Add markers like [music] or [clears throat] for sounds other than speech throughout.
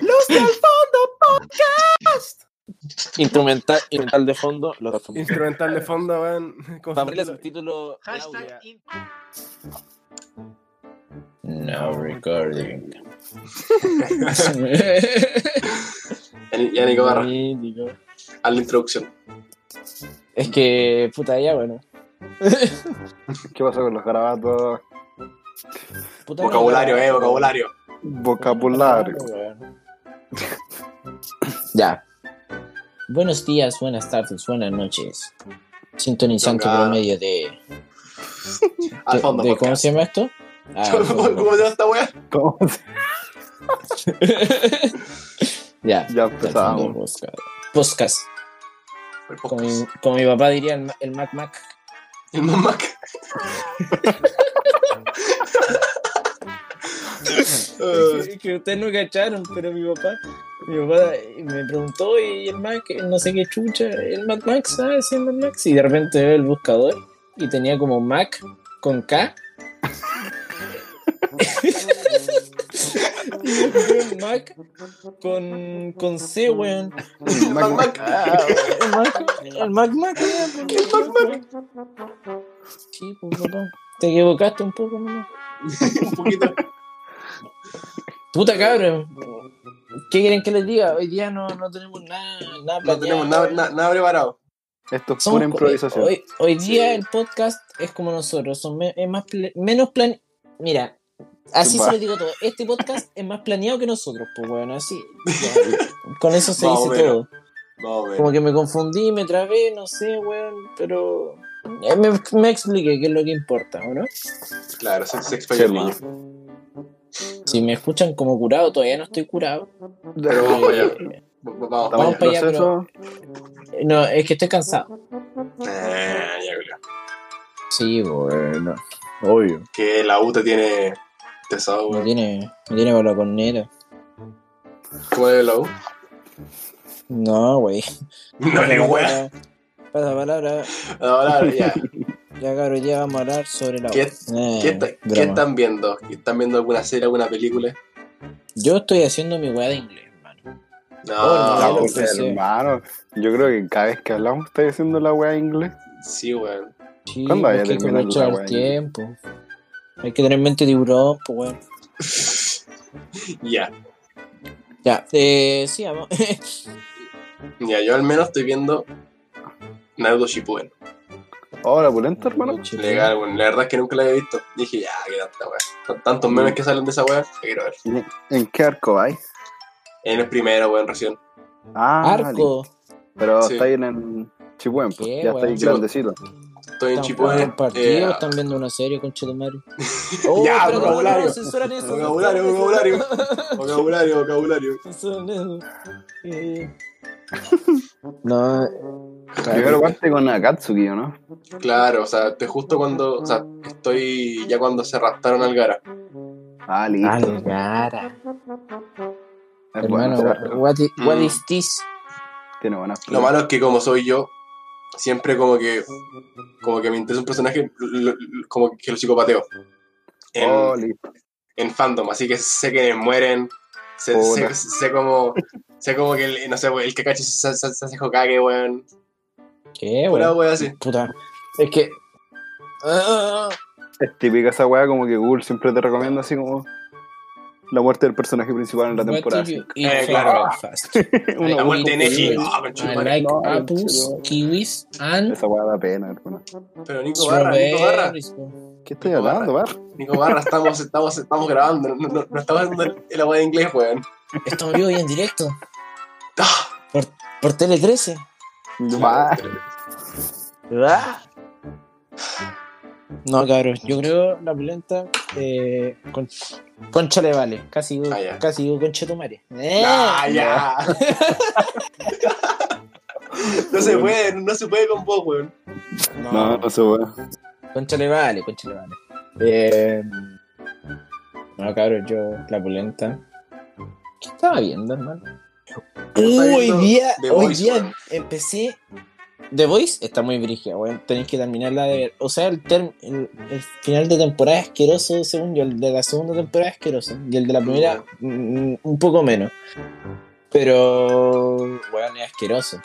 Los del fondo podcast. Instrumental, instrumental de fondo. Los Instrumental de fondo, weón. con Para abrir el subtítulos. subtítulo. Hashtag in- No recording. Ya, Nico Barra, haz la introducción. Es que, puta, ya, bueno. [laughs] ¿Qué pasó con los garabatos? Puta, Vocabulario, eh, vocabulario. Vocabulario. weón. [laughs] Ya. Buenos días, buenas tardes, buenas noches. Sintonizante Venga. promedio de. Al de- fondo, de- ¿Cómo podcast. se llama esto? Ah, al [laughs] fondo. ¿Cómo se llama esta weá? ¿Cómo se- ya. Ya empezamos. podcast. Podcast. El Como mi, como mi papá diría el, Ma- el Mac Mac. El mamac. que, que ustedes no cacharon, pero mi papá, mi papá me preguntó y el Mac, no sé qué chucha, el Mac Max, ¿sabes? Sí, el Mac Max. Y de repente veo el buscador y tenía como Mac con K. [laughs] [laughs] y Mac con, con C, weón. El el Mac, [laughs] el Mac Mac. El Mac Mac. Sí, pues papá. Te equivocaste un poco, nomás. Un poquito. Puta cabrón. ¿Qué quieren que les diga? Hoy día no, no tenemos nada, nada No tenemos nada, nada, nada preparado. Esto es pura improvisación. Hoy, hoy día Sí. el podcast es como nosotros, son me- es más menos plan... Mira, así se lo digo todo. Este podcast es más planeado que nosotros, pues bueno, así. ya, [laughs] con eso se dice todo. No, weón. Como que me confundí, me trabé, no sé, weón, pero... eh, Me, me expliqué qué es lo que importa, ¿o no? Claro, se, se niño. Si me escuchan como curado, todavía no estoy curado. Pero vamos para allá. Eh, Vamos. Para allá, proceso. No, es que estoy cansado. Ah, ya, Julio. Sí, bueno. Obvio. Que la U te tiene pesado, Me weón. tiene, me tiene para la corneta. ¿Cómo es la U? No, güey. [laughs] No, ni weón. Pasa palabra. Ahora, ya. [laughs] Ya, cabrón, ya vamos a hablar sobre la ¿Qué- Eh, ¿Qué, está- qué broma. están viendo? ¿Están viendo alguna serie, alguna película? Yo estoy haciendo mi weá de inglés, hermano. No, Oh, La no, empecé. hermano. Yo creo que cada vez que hablamos estoy haciendo la weá inglés. sí, weón. Sí, ¿Cuándo vaya a terminar la weá? tiempo. Hay que tener en mente tiburón, pues weón. [laughs] Ya. Ya, eh, sí, vamos. [laughs] Ya, yo al menos estoy viendo Naruto Shippuden. Hola, pulento, hermano. Legal, weón. La verdad es que nunca la había visto. Dije, ya, qué tanta weá. Tantos memes que salen de esa weá, que quiero ver. ¿En qué arco vais? En el primero, weón, recién. Ah, Arco. Pero Sí. está ahí en Chipuen, pues. ¿Qué, Ya está ahí Sí, grandecito. Estoy en ¿Están jugando un partido eh, están viendo una serie con Chetumare? [laughs] Ya, espérate, vocabulario. no, no, censuran eso, Vocabulario, vocabulario, vocabulario. [laughs] Censuran eso. Eh. [laughs] No, Primero parte con Akatsuki, ¿o ¿no? Claro, o sea, estoy justo cuando. O sea, estoy ya cuando se raptaron al Gara. Ah, listo. Algara. Es bueno, Hermano, what Mm. is this? Tiene buenas Lo malo es que como soy yo, siempre como que como que me interesa un personaje, lo- lo- como que lo psicopateo. En, Oh, en fandom, así que sé que mueren, sé, sé, como sé como que el, no sé, el Kakashi se, se, se hace Hokage, weón. ¿Qué, weón? wea así. Puta. Es que. Ah, Es típica esa weá, como que Google siempre te recomienda así como la muerte del personaje principal en la temporada. Eh, claro. [laughs] La muerte de Neji. Ah, like No, apples, kiwis, and Esa weá da pena, hermano. Pero Nico Barra, Nico Barra. ¿Qué estoy Nico hablando, Bar? Nico Barra, estamos, estamos, estamos grabando, no, no, no estamos haciendo el, agua de inglés, weón. Estamos vivos y en directo. Ah, Por, por Tele 13. Va. No, cabrón, yo creo la pulenta eh, con, concha le vale, casi digo, Ah, casi digo concha tu madre. Eh, Ah, ya. [laughs] no se puede, no se puede con vos, weón. No, no se weá. Concha le vale, concha le vale. Eh, no, cabrón, yo la pulenta. ¿Qué estaba viendo, hermano? Uh, hoy día, hoy día empecé The Voice está muy brígida, weón. Tenéis que terminarla de ver. O sea, el, term- el, el final de temporada es asqueroso, según yo. El de la segunda temporada es asqueroso. Y el de la primera, mm, un poco menos. Pero, weón, es asqueroso.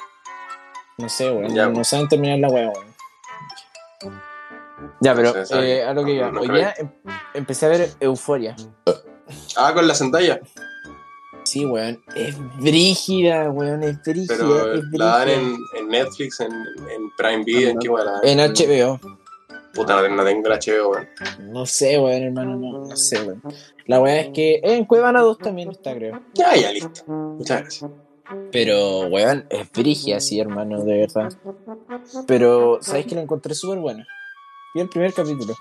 No sé, weón. Ya, no, saben terminar la weón, weón. Ya, pero No sé, eh, a lo que iba. No, no Hoy día em- empecé a ver Euforia. Ah, con la Zendaya. Sí, weón. Es brígida, weón. Es brígida. Pero es la dan brígida. en, en Netflix, en, en Prime Video, en qué la dan? En HBO. Puta, no, tengo el HBO, weón. No sé, weón, hermano, no, no sé, weón. La weá es que en Cuevana 2 también está, creo. Ya, ya, listo. Muchas gracias. Pero, weón, es brigia, sí, hermano, de verdad. Pero, ¿sabes que la encontré súper buena? Vi el primer capítulo.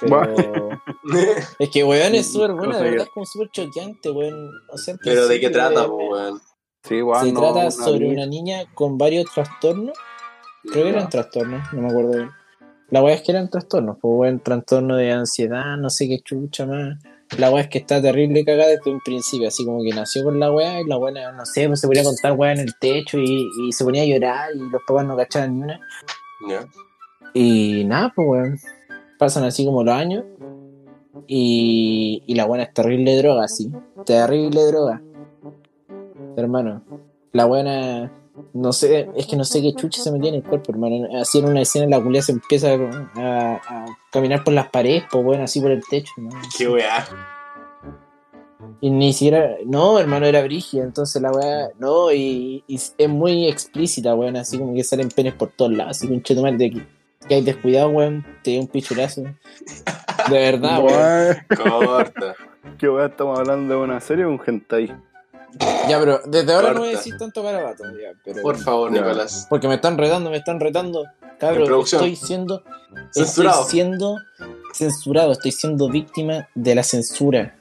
Pero, [laughs] es que, weón, es súper buena, No de verdad, es como súper choqueante, weón. O sea, al Pero ¿de qué trata, weón? Sí, igual Se no, trata una sobre una niña con varios trastornos. Creo que eran trastornos, no me acuerdo bien. La weá es que eran trastornos, pues weón, trastorno de ansiedad, no sé qué chucha más. La weá es que está terrible cagada desde un principio, así como que nació con la weá y la weá, no sé, pues se ponía a contar weá en el techo y, y se ponía a llorar y los papás no cachaban ni una. Ya. Y nada, pues weón. Pasan así como los años y, y la buena es terrible droga, sí. Terrible droga. Hermano, la buena, no sé, es que no sé qué chucha se metía en el cuerpo, hermano. Así en una escena la culia se empieza a, a caminar por las paredes, pues bueno, así por el techo, hermano. Qué weá. Y ni siquiera, no, hermano, era brígida, entonces la weá, no, y, y es muy explícita, weón, así como que salen penes por todos lados, así que un cheto mal de que, que hay descuidado, weón, te da un pichulazo. De verdad, weón. Corta. ¿Qué weá estamos hablando de una serie o un hentai? Ya, pero desde ahora no voy a Corta. decir tanto garabato, ya, pero... Por favor, Ya. Nicolás. Porque me están retando, me están retando. Cabrón, producción. estoy siendo. Censurado. Estoy siendo censurado, estoy siendo víctima de la censura.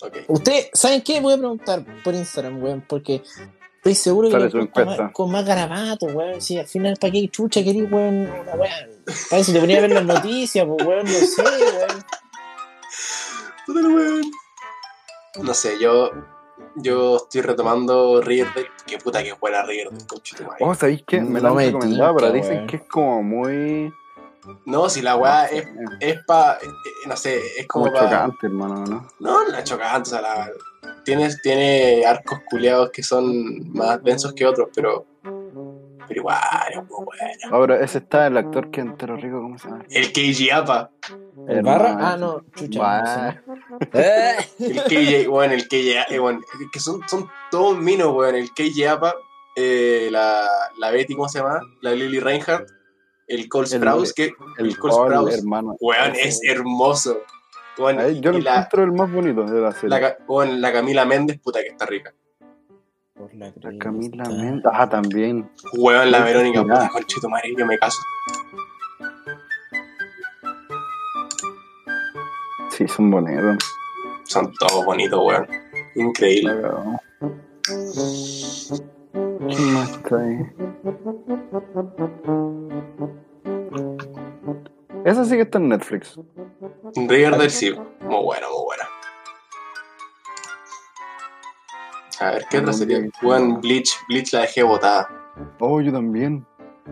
Ok. Usted, ¿saben qué? Voy a preguntar por Instagram, weón, porque estoy seguro que lo encuesta. más- con más garabato, weón. Si al final, ¿para qué chucha querís, weón? Una weón. Para eso te ponía a ver las noticias, pues, weón, no sé, weón. Weón. No sé, yo. Yo estoy retomando Riverdale. Qué puta que buena Riverdale, conchito. Oh, ¿sabéis qué? Me No lo me han recomendado, pero dicen weón. que es como muy. No, si la weá es, es pa. eh, No sé, es como Como pa. chocante, hermano, ¿no? No, la chocante, o sea, la. Tiene, tiene arcos culeados que son más densos que otros, pero. Pero igual, es muy buena. Ahora, ese está el actor que es entero rico, ¿cómo se llama? El KJ Apa. ¿El barra? Ah, no, chucha. [laughs] Eh, El KJ, weón, el KJ, eh, weón, que son, son todos minos, weón. El KJ Apa, eh, la, la Betty, ¿cómo se llama? La Lily Reinhardt, el Cole El- Sprouse, que El el Cole Sprouse, hermano. weón, es hermoso. Yo lo encuentro el más bonito de la serie. la, weón, la Camila Méndez, puta que está rica. Por la La. Camila Mendes. Ah, también. Weón, la Verónica, puta conchito madre, yo me caso. Sí, son bonitos. Son todos bonitos, weón. Increíble. ¿Quién más está ahí? Esa sí que está en Netflix. Riverdale, sí, muy buena, muy buena. A ver, ¿qué otra sería? Weón, Bleach, Bleach la dejé botada. Oh, yo también.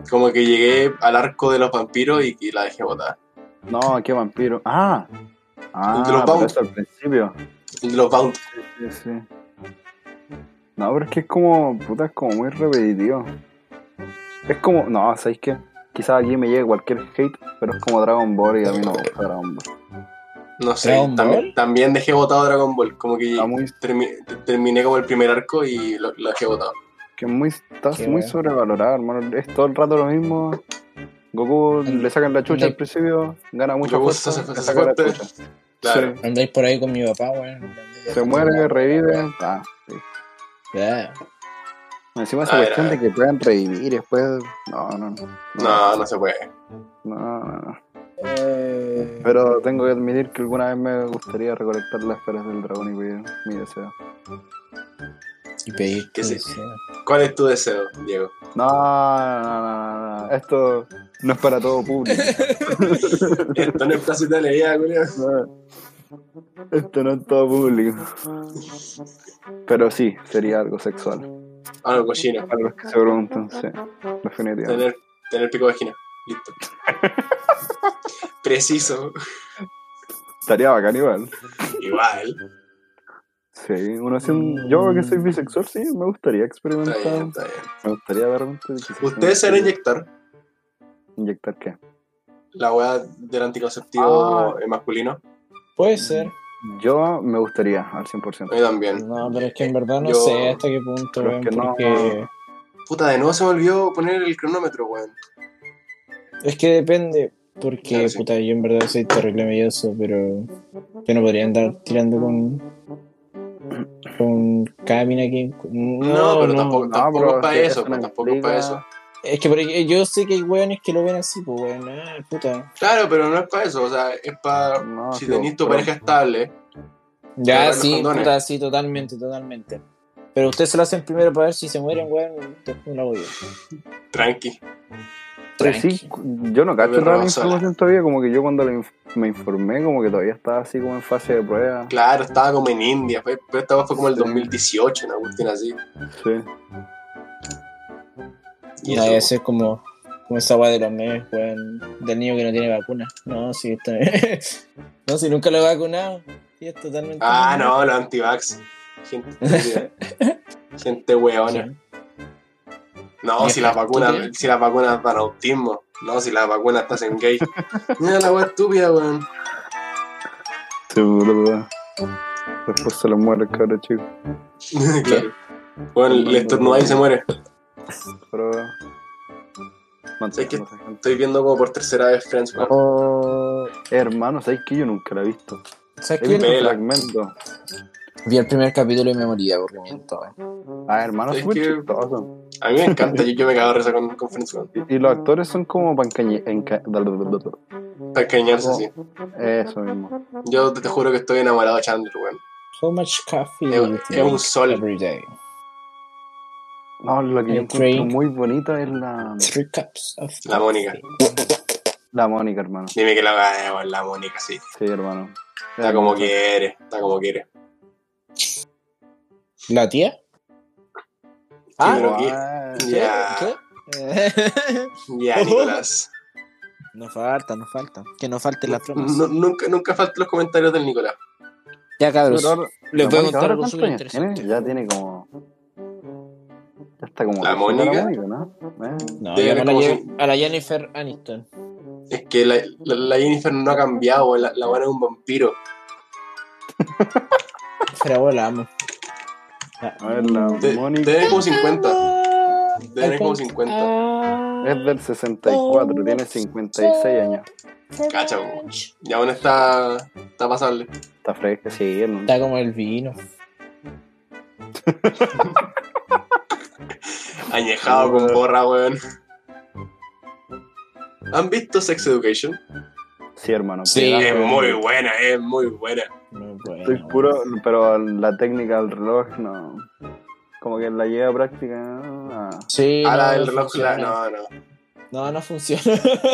Como que llegué al arco de los vampiros y, y la dejé botada. No, qué vampiro. Ah. Ah, De los Bound. al principio. Los Bound. Sí, sí. No, pero es que es como, puta, es como muy repetitivo. Es como, no, ¿sabéis qué? Quizás aquí me llegue cualquier hate, pero es como Dragon Ball y a mí no me gusta Dragon Ball. No sé, ¿Dragon también, también dejé botado Dragon Ball. Como que Está muy, termi- terminé como el primer arco y lo, lo dejé botado. que muy, está Qué muy sobrevalorado, hermano. Es todo el rato lo mismo. Goku And- le sacan la chucha al principio, gana mucha Goku fuerza, se sacan la chucha. [laughs] Claro. Sí. Andáis por ahí con mi papá, weón. Se muere, revive. Ah, sí. Ya. Encima esa cuestión de que puedan revivir y después. No, no, no. No, no se puede. No, no, no. Eh, Pero tengo que admitir que alguna vez me gustaría recolectar las esferas del dragón y pedir mi deseo. Y pedir Que sí. deseo. ¿Cuál es tu deseo, Diego? No, no, no, no, no. Esto no es para todo público. [laughs] Esto no es placita de leía, Julio. No. Esto no es todo público. Pero sí, sería algo sexual. Algo. Para los que se preguntan, sí. Definitivamente. Tener, tener pico de vagina. Listo. [laughs] Preciso. Estaría bacán igual. Igual. Sí, uno haciendo. Yo que soy bisexual, sí, me gustaría Está experimentar. bien, está bien. Me gustaría quizás ¿Ustedes se van a inyectar ¿Inyectar qué? la weá del anticonceptivo Ah. masculino? Puede ser. Yo me gustaría, al 100%. A mí también. No, pero es que en verdad no Yo- sé hasta qué punto, weón, que no- porque... Puta, de nuevo se me olvidó poner el cronómetro, weón. Es que depende, porque, Claro, sí. puta, yo en verdad soy terrible melloso, pero yo no podría andar tirando con... con cada mina que... No, pero tampoco, no, tampoco es para eso, eso pues, no tampoco es para eso. Es que por ej- yo sé que hay weones que lo ven así, pues weón, ah, puta. Claro, pero no es para eso, o sea, es para No, si tenés tu pareja estable. Ya, sí, puta, sí, totalmente, totalmente. Pero ustedes se lo hacen primero para ver si se mueren, weón, después lo hago yo. Tranqui. Pero Tranqui. sí, yo no cacho toda la información todavía, como que yo cuando me informé, como que todavía estaba así como en fase de prueba. Claro, estaba como en India, pero esta fue como el Sí. 2018, una cuestión así. Sí. Y No, ese es como, como esa weá de los memes, weón, del niño que no tiene vacuna. No, sí, está bien. [laughs] no, si nunca lo he vacunado. Sí, es totalmente. Ah, no, los antivax. Gente, [laughs] gente weona. No, si las ¿Tú vacunas, si las vacunas dan autismo. No, si las vacunas te hacen gay. Mira la wea estúpida, weón. Sí, boludo. Después se lo muere el cabrón chico. [laughs] claro. Bueno, le estornuda y se muere. Pero. Estoy viendo como por tercera vez Friends. Oh, hermano, ¿sabes que yo nunca la he visto? ¿Sabes visto Vela. fragmentos. Vi el primer capítulo y me morí de aburrimiento, weón. Ah, hermano, Es es muy que- chistoso. A mí me encanta, yo, yo me cago de risa con, con Friends. Y, y los actores son como para encañe- enca- sí. Eso mismo. Yo te, te juro que estoy enamorado de Chandler, weón. How much coffee Es- un sol. every day? No, lo que yo encuentro muy bonito es la, Three cups of La Mónica. la Mónica, hermano. Dime que la gane, weón, la Mónica, sí. Sí, hermano. Está como quiere, está como quiere. ¿La tía? Ah, pero ¿qué? Ya, ¿Qué? [laughs] ya, [laughs] Nicolás. no falta, no falta. Que no falten las bromas. Nu- nunca, nunca faltan los comentarios del Nicolás. Ya, cabros. pero Les voy a contar ¿ahora algo súper interesante. Ya tiene como. Está como. ¿La Mónica? ¿no? Eh, No, yo no la si- a la Jennifer Aniston. Es que la, la, la Jennifer no ha cambiado, la, la buena es un vampiro. Pero la amo. A ver, la De- Mónica Debe como 50. Debe como 50. es del 64, tiene 56 años. Cacha. Y aún está, está pasable. Está fresca, sí, hermano. Está como el vino. [laughs] [laughs] Añejado con borra, weón. ¿Han visto Sex Education? Sí, hermano. Sí, pedazo Es muy buena, es muy buena. Muy. Estoy puro, pero la técnica del reloj no. Como que la lleva a práctica. ah. Sí, A la no, del no reloj, funciona. no, no. No, no funciona.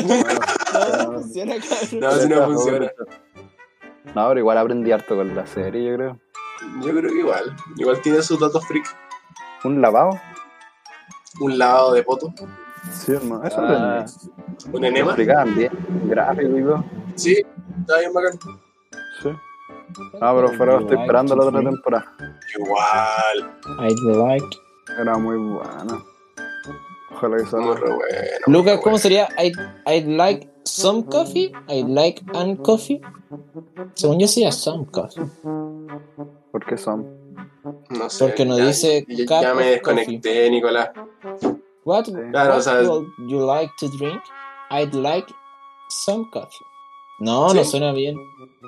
Bueno, [laughs] no, no funciona, cabrón. No, así no funciona. No, pero igual aprendí harto con la serie, yo creo. Yo creo que igual. Igual tiene sus datos freak. ¿Un lavado? Un lavado de poto. Sí, hermano. Eso Ah. Un enema. explicaban bien. Gráfico. Sí, está bien bacán. Sí. Ah, pero fuera estoy like esperando la otra temporada. Igual. I'd like. Era muy buena. Ojalá que Muy salga. re bueno. Lucas, muy ¿cómo bueno. sería? I'd, I'd like some coffee. I'd like an coffee. Según yo sería some coffee. ¿Por qué son? No sé. Porque no ya- dice Ya, me desconecté, Nicolás. What, Claro, what o sea- would you like to drink? I'd like some coffee. No, Sí. no suena bien.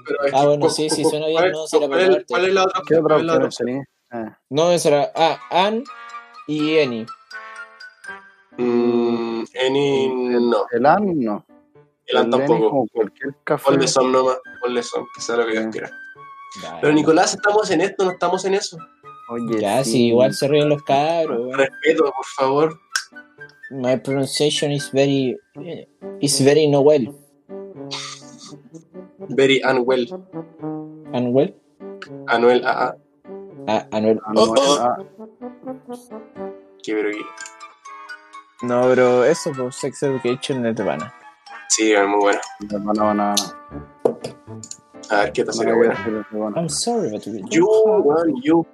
Pero Ah, bueno, sí, sí, suena bien, ¿cuál- no, ¿cuál, para es, cuál es la otra ¿Qué otra ¿Cuál es la otra opción? Ah, No, esa era ah, Ann y Annie. Mm, Eni, no. el AN no. El An El Lenny tampoco. como cualquier café. Ponle son nomás. Ponle son, que sea lo que Dios Sí. Pero Nicolás, estamos en esto, no estamos en eso. Oye, Ya, sí. sí, igual se ríen los cabros. Respeto, por favor. My pronunciation is very is very no well. Very unwell. Unwell. Anuel, ah, ah. Anuel. No, Oh, oh. ah, qué, pero qué. No, pero eso, pues Sex Education es de pana. Sí, es muy bueno. No, no, no. A ver qué te sale, bueno. I'm sorry, but we You, weón, you.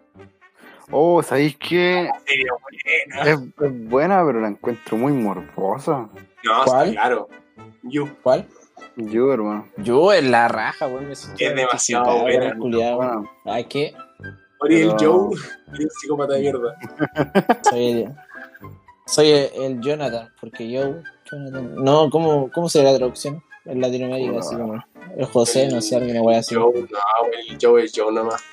Oh, ¿sabéis qué? Buena. Es, es buena, pero la encuentro muy morbosa. No, ¿Cuál? está claro. You. ¿Cuál? Yo, hermano. Yo en la raja, weón. Es demasiado buena. Bueno, Ay, que Ori el Joe el psicópata de mierda. [laughs] soy el, soy el, el Jonathan, porque yo, Jonathan. No, ¿cómo, cómo sería la traducción? En Latinoamérica, así como. El José, no sé, alguna wea así. Joe, no, el Joe es Joe nomás.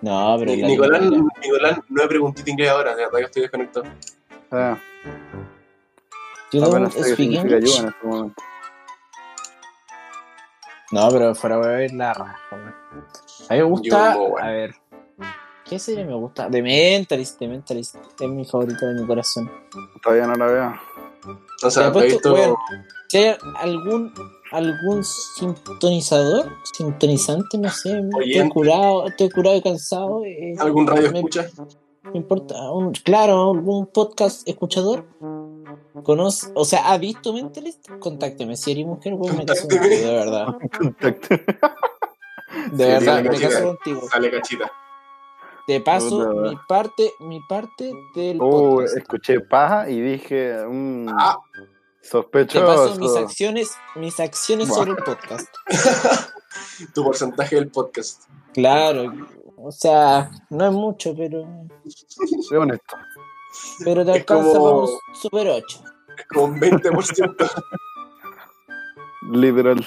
No, pero Nicolás. Nicolás, no he preguntito inglés ahora, de verdad que estoy desconectado. sé speak English? yo en este momento. No, pero fuera voy a ver la raja. A mí me gusta. Yo, bueno. A ver. ¿Qué serie me gusta? The Mentalist, The Mentalist. Es mi favorita de mi corazón. Todavía no la veo. O sea, Te ¿has apuesto, visto? weón. Si hay algún, algún sintonizador, sintonizante, no sé, estoy curado, estoy curado y cansado. eh, ¿Algún radio me- escucha? me importa, un, claro, algún podcast escuchador. Conoce, o sea, ¿ha visto Mentalist? Contácteme. Si eres mujer, me caso contigo, de verdad. [laughs] De Sí, verdad, me caso contigo. Dale, cachita. Te paso mi parte, mi parte del Oh, podcast. escuché paja y dije, mmm, Ah, Te sospechoso. paso mis acciones, mis acciones Buah. sobre el podcast. [laughs] tu porcentaje del podcast. Claro, o sea, no es mucho, pero, Soy honesto. pero te Es alcanza como- para un Super 8. Es como un 20%. Literal.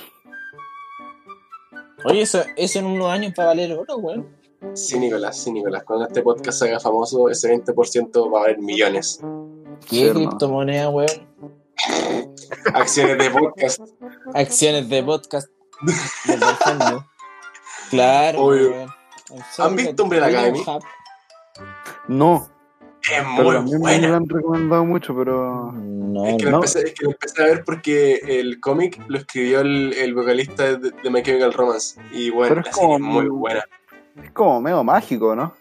Oye, eso, eso en unos años va a valer oro, weón. Sí, Nicolás, sí, Nicolás. Cuando este podcast se haga famoso, ese 20% va a haber millones. Sí, ¿Qué hermano. criptomoneda, weón? [laughs] Acciones de podcast. Acciones de podcast. Claro, weón. ¿Han visto Umbrella Academy? No, Es muy también me buena. lo han recomendado mucho, pero. No, Es que, lo no. empecé, es que lo empecé a ver porque el cómic lo escribió el, el vocalista de, de My Chemical Romance. Y bueno, Pero es muy buena. Es como medio mágico, ¿no?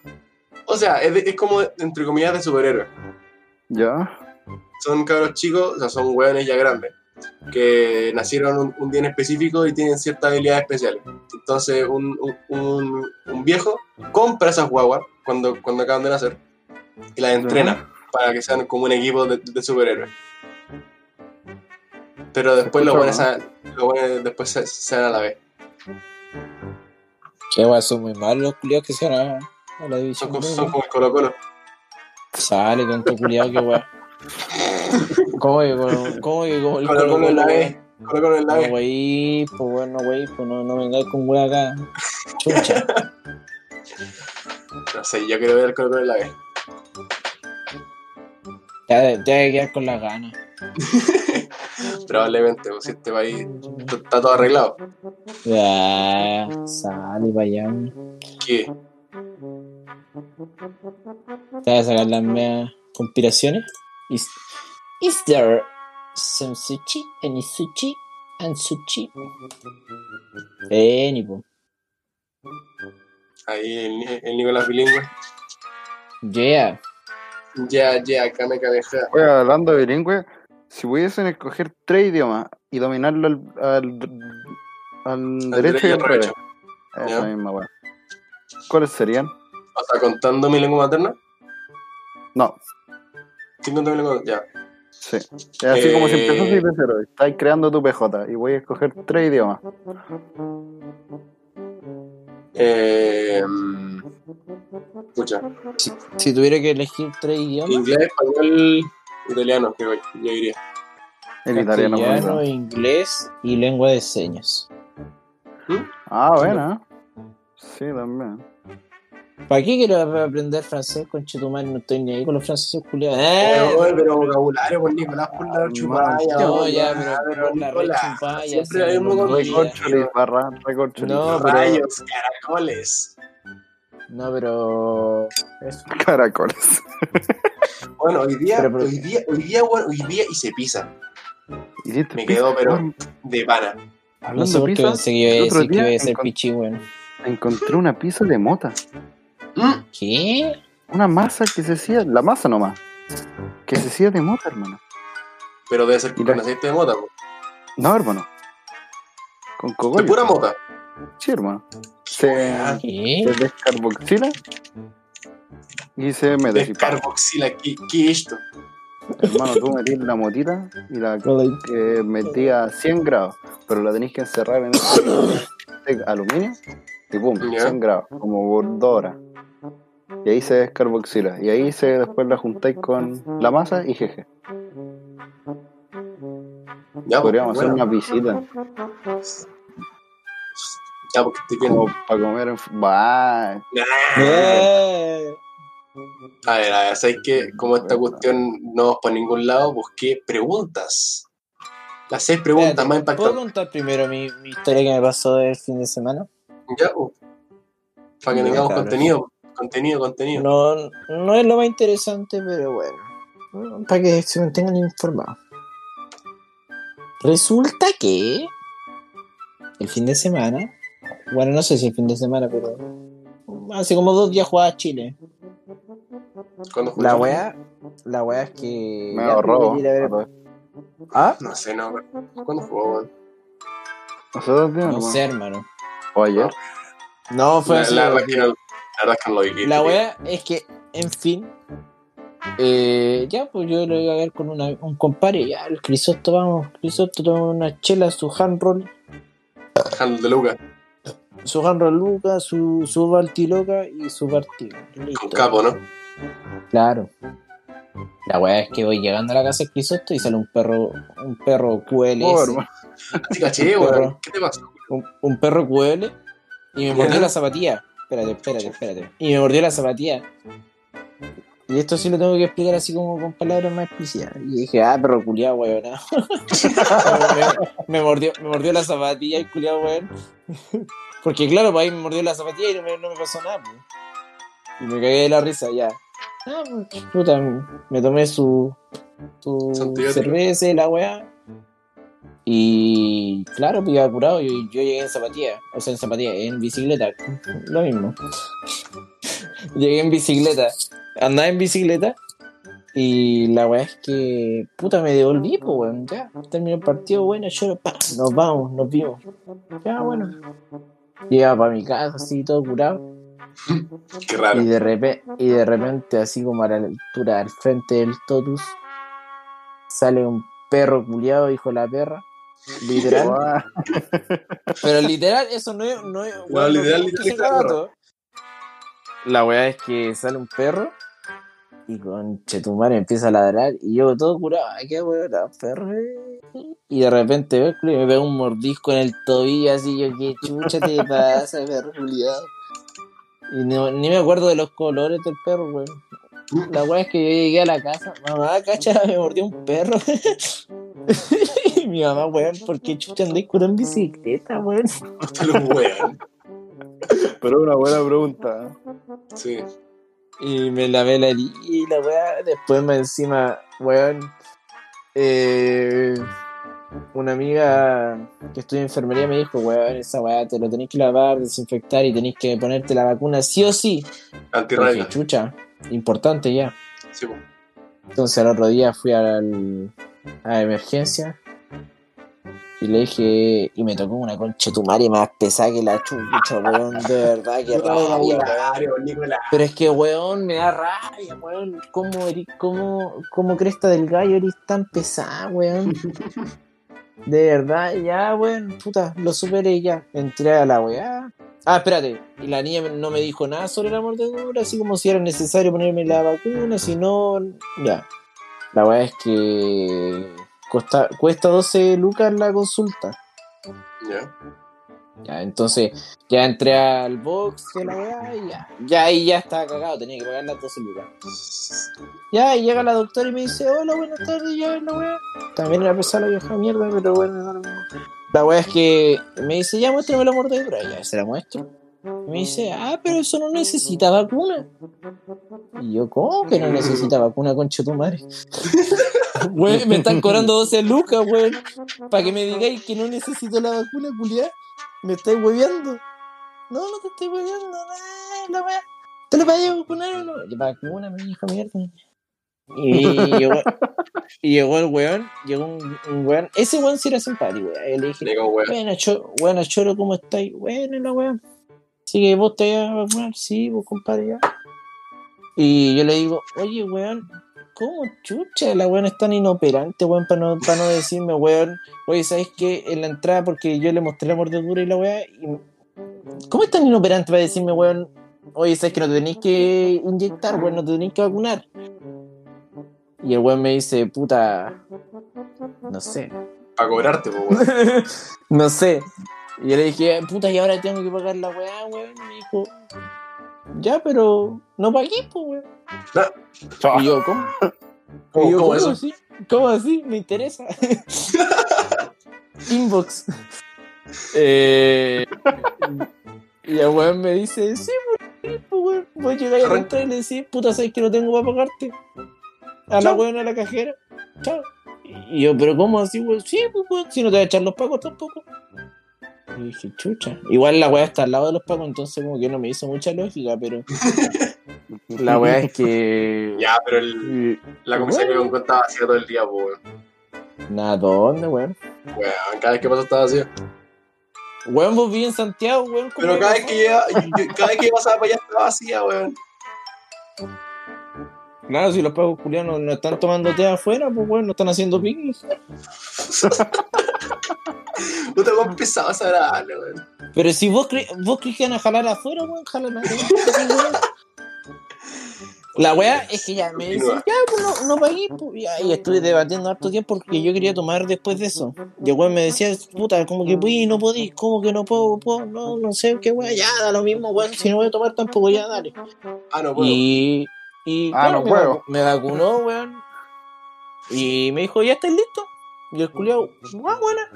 O sea, es, de- es como, entre comillas, de superhéroes. Ya. Son cabros chicos, o sea, son hueones ya grandes, que nacieron un, un día en específico y tienen ciertas habilidades especiales. Entonces, un, un- un- viejo compra esas guaguas cuando, cuando acaban de nacer y las entrena para que sean como un equipo de, de superhéroes. Pero después los buenos, los buenos después se, se dan a la vez. Qué weón, son muy malos los culiados que se van a, a la Son, división. son weón. como el Colo Colo. Sale con tu culiado, qué weón. ¿Cómo que, que como el Colo Colo en la B. Colo Colo en la No, B. wey, pues bueno, wey, pues no, no vengáis con wey acá. Chucha. No sé, yo quiero ver el Colo Colo en la B. Ya te hay que quedar con las ganas. [laughs] Probablemente, pues, si este país está todo arreglado. Ya, sale para allá. ¿Qué? Te vas a sacar las medias conspiraciones. Is, is there some sushi? Any sushi? And sushi? Eh, ni po. Ahí el, el Nicolás bilingüe. Yeah. Ya, ya, Kame Kameha. Oye, hablando de bilingüe, si pudiesen escoger tres idiomas y dominarlo al, al, al derecho y al revés, esa Ya. misma weá. ¿Cuáles serían? O sea, contando mi lengua materna. No, Sin contar mi lengua materna. Ya. sí. Es así como si Eh. empezases de cero. Estás creando tu PJ y voy a escoger tres idiomas. Eh, mm, escucha. Si, si tuviera que elegir tres idiomas, Inglés, español, italiano, creo yo, yo diría. El italiano. inglés y lengua de señas. Ah, bueno. Sí, también. ¿Para qué quiero aprender francés con Chetumal? No estoy ni ahí con los franceses culiados. Eh, oye, pero vocabulario por Nicolás por la chupalla. No, ya, pero por la rechupalla, Siempre hay sí, un no, montón de no, Recorcholis, barra, recorcholis. No, rayos, caracoles. No, pero. Eso. [laughs] Caracoles. [laughs] Bueno, hoy día, Pero, pero- hoy día, hoy día, bueno, hoy día hice pizza Me quedó, pero- de pana. No Hablando sé de por qué pensé que iba a el otro decir que iba día a ser pichi, weón. encontré una pizza de mota. Mm, ¿Qué? Una masa que se hacía, la masa nomás, Que se siga de mota, hermano. Pero debe ser con la- aceite de mota, po. No, hermano. Con De cogollo. pura mota. Sí, hermano. Se, ¿Qué? se descarboxila y se mete. Descarboxila, ¿qué, qué es esto? Hermano, tú metís la motita y la que metía a 100 grados, pero la tenéis que encerrar en este [coughs] de aluminio y pum, Ya. 100 grados, como horas. Y ahí se descarboxila. Y ahí se después la juntáis con la masa y jeje. Ya, po, Podríamos hacer una visita. Ya, porque estoy viendo. Como para comer en. Bah, Eh. A ver, a ver, ¿sabes qué? Como esta cuestión no va por ningún lado, busqué preguntas. Las seis preguntas Espérate, más ¿Puedo impactantes. contar primero mi, mi historia que me pasó el fin de semana? Ya, po. Para que tengamos contenido. Contenido, contenido. No, no es lo más interesante, pero bueno. Para que se mantengan informados. Resulta que el fin de semana, bueno, no sé si el fin de semana, pero hace como dos días jugaba Chile. ¿Cuándo La weá, la weá es que. me ahorró. ¿Ah? No sé, no. ¿Cuándo jugó, weón? Nosotros días, No hermano. sé, hermano. O ayer. No, fue La, la verdad es que no, la verdad es que no lo vi. La weá es que, en fin, eh, ya, pues yo lo iba a ver con una, un compadre, ya, el Crisosto, vamos, Crisosto toma una chela, su hand roll, Handle de Luca. Su hand roll Luca, su, su Baltiloca y su partido. Listo. Con capo, ¿no? Claro. La weá es que voy llegando a la casa del Crisosto y sale un perro, un perro QLS, Oh, caché, weón. Perro. ¿Qué te pasó? un, un perro QL y me mordió la zapatilla. Espérate, espérate, espérate. Y me mordió la zapatilla. Y esto sí lo tengo que explicar así como con palabras más explícitas. Y dije, ah, perro culiado, weón. [laughs] me, me mordió, me mordió la zapatilla el culiado, weón. Porque claro, pues ahí me mordió la zapatilla y no me, no me pasó nada, pues. Y me cagué de la risa, ya. Ah, pues, puta, me tomé su, su cerveza y la weá. Y claro, pues iba curado. Yo, yo llegué en zapatilla, o sea, en zapatilla, en bicicleta, lo mismo. [laughs] llegué en bicicleta, andaba en bicicleta. Y la weá es que, puta, me devolví, pues, weón. Ya, terminó el partido, bueno, yo, pa, nos vamos, nos vimos. Ya, bueno. Llegaba para mi casa, así, todo curado. Qué raro. Y de, repente, y de repente, así como a la altura, al frente del Totus, sale un perro culiado, hijo de la perra. Literal. [laughs] Pero literal, eso no es. No, es- No, literal, no, literal. La weá es que sale un perro y con Chetumare empieza a ladrar y yo todo curado, ay qué weón, perro. eh". Y de repente veo que me pega un mordisco en el tobillo así, yo qué chucha te pasa, perro culiado. Y no- ni me acuerdo de los colores del perro, weón. La weá es que yo llegué a la casa, mamá, cacha, me mordió un perro. [laughs] y mi mamá, weón, ¿por qué chucha andáis curando en bicicleta, weón. Pero una buena pregunta. ¿eh? Sí. Y me lavé la herida y la weá. Después me encima, weón. eh, una amiga que estudia en enfermería me dijo, weón, esa weá te lo tenéis que lavar, desinfectar y tenéis que ponerte la vacuna sí o sí. Dije, Antirrábica. chucha, importante ya. Sí, po. Entonces al otro día fui al, a emergencia y le dije, y me tocó una concha de tu madre más pesada que la chucha, weón, de verdad, que [laughs] rabia. Pero es que, weón, me da rabia, weón. ¿Cómo, eri- cómo, cómo cresta del gallo eres tan pesada, weón? [laughs] De verdad, ya, weón, puta, lo superé ya. Entré a la weá. Ah, espérate. Y la niña no me dijo nada sobre la mordedura, así como si era necesario ponerme la vacuna, si no, ya. La weá es que cuesta, cuesta 12 lucas la consulta. Ya. Ya, entonces ya entré al box de la weá y ya. Ya ahí ya estaba cagado, tenía que pagar las 12 lucas. Ya, y llega la doctora y me dice, hola, buenas tardes, ya la weá. También era pesada la vieja mierda, pero bueno, no. La weá es que me dice, ya muéstrame la mordedura, ya se la muestro. Y me dice, ah, pero eso no necesita vacuna. Y yo, ¿cómo que no necesita vacuna, concha tu madre? [laughs] Güey, me están cobrando [laughs] 12 lucas, güey. Para que me digáis que no necesito la vacuna, culiá. Me estáis hueveando. No, no te estoy hueveando, no, la weá. ¿Te lo vayas a vacunar o no? Vacuna, mi hija mierda. [laughs] Y llegó, y llegó el weón, llegó un, un weón. Ese weón sí era simpático, weón. Y le dije, digo, weón. Buena, cho buena Choro, ¿cómo estáis? Buena la weá. Así que vos te vas a vacunar, sí, vos compadre ya. Y yo le digo, oye, weón, ¿cómo chucha? La weón es tan inoperante, weón, para no, para no decirme, weón, oye, ¿sabes qué? En la entrada, porque yo le mostré la mordedura y la weá, y... ¿cómo es tan inoperante para decirme, weón, oye, ¿sabes que no te tenéis que inyectar, weón, no te tenéis que vacunar? Y el weón me dice, puta, no sé, Para cobrarte, weón. [laughs] no sé. Y yo le dije, puta, y ahora tengo que pagar la weá, weón. Y me dijo, ya, pero no pagué, pues, weón. Y yo, ¿cómo? ¿Cómo, Y yo, cómo eso? así? ¿Cómo así? Me interesa. [laughs] Inbox. Eh, y el weón me dice, sí, pues, weón. Voy a llegar a entrar y le decís, puta, ¿sabes que no tengo para pagarte? A la weón, a la cajera. Chao. Y yo, pero ¿cómo así, weón? Sí, pues, weón, si no te va a echar los pagos tampoco. Y dije, chucha. Igual la weá está al lado de los pagos, entonces como que no me hizo mucha lógica, pero [laughs] la weá es que... Ya, pero el- la comisaría con estaba vacía todo el día, weón. Nada, ¿dónde, weón? Weón, cada vez que pasa estaba vacía. Weón, vos vivís en Santiago, weón. ¿cómo Pero me cada vez que llega, cada vez que pasaba para allá estaba vacía, weón. Claro, si los pagos culianos no están tomando té afuera, pues weón, no están haciendo picnic. [laughs] Puta, weón, pesado, desagradable, weón. Pero si vos, cre vos crees que van a jalar afuera, weón, jalan afuera. La weá es que ya me dicen, ya, pues no, no pagué, pues, ya, y estuve debatiendo harto tiempo porque yo quería tomar después de eso. Y el weón me decía, puta, como que y no podí, como que no puedo, puedo, no, no sé qué weá, ya, da lo mismo, weón, si no voy a tomar tampoco, ya, dale. Ah, no puedo. Y, y Ah, claro, no me, puedo. me vacunó, [laughs] weón. Y me dijo, ¿ya estás listo? Y el culiao, ah, buena.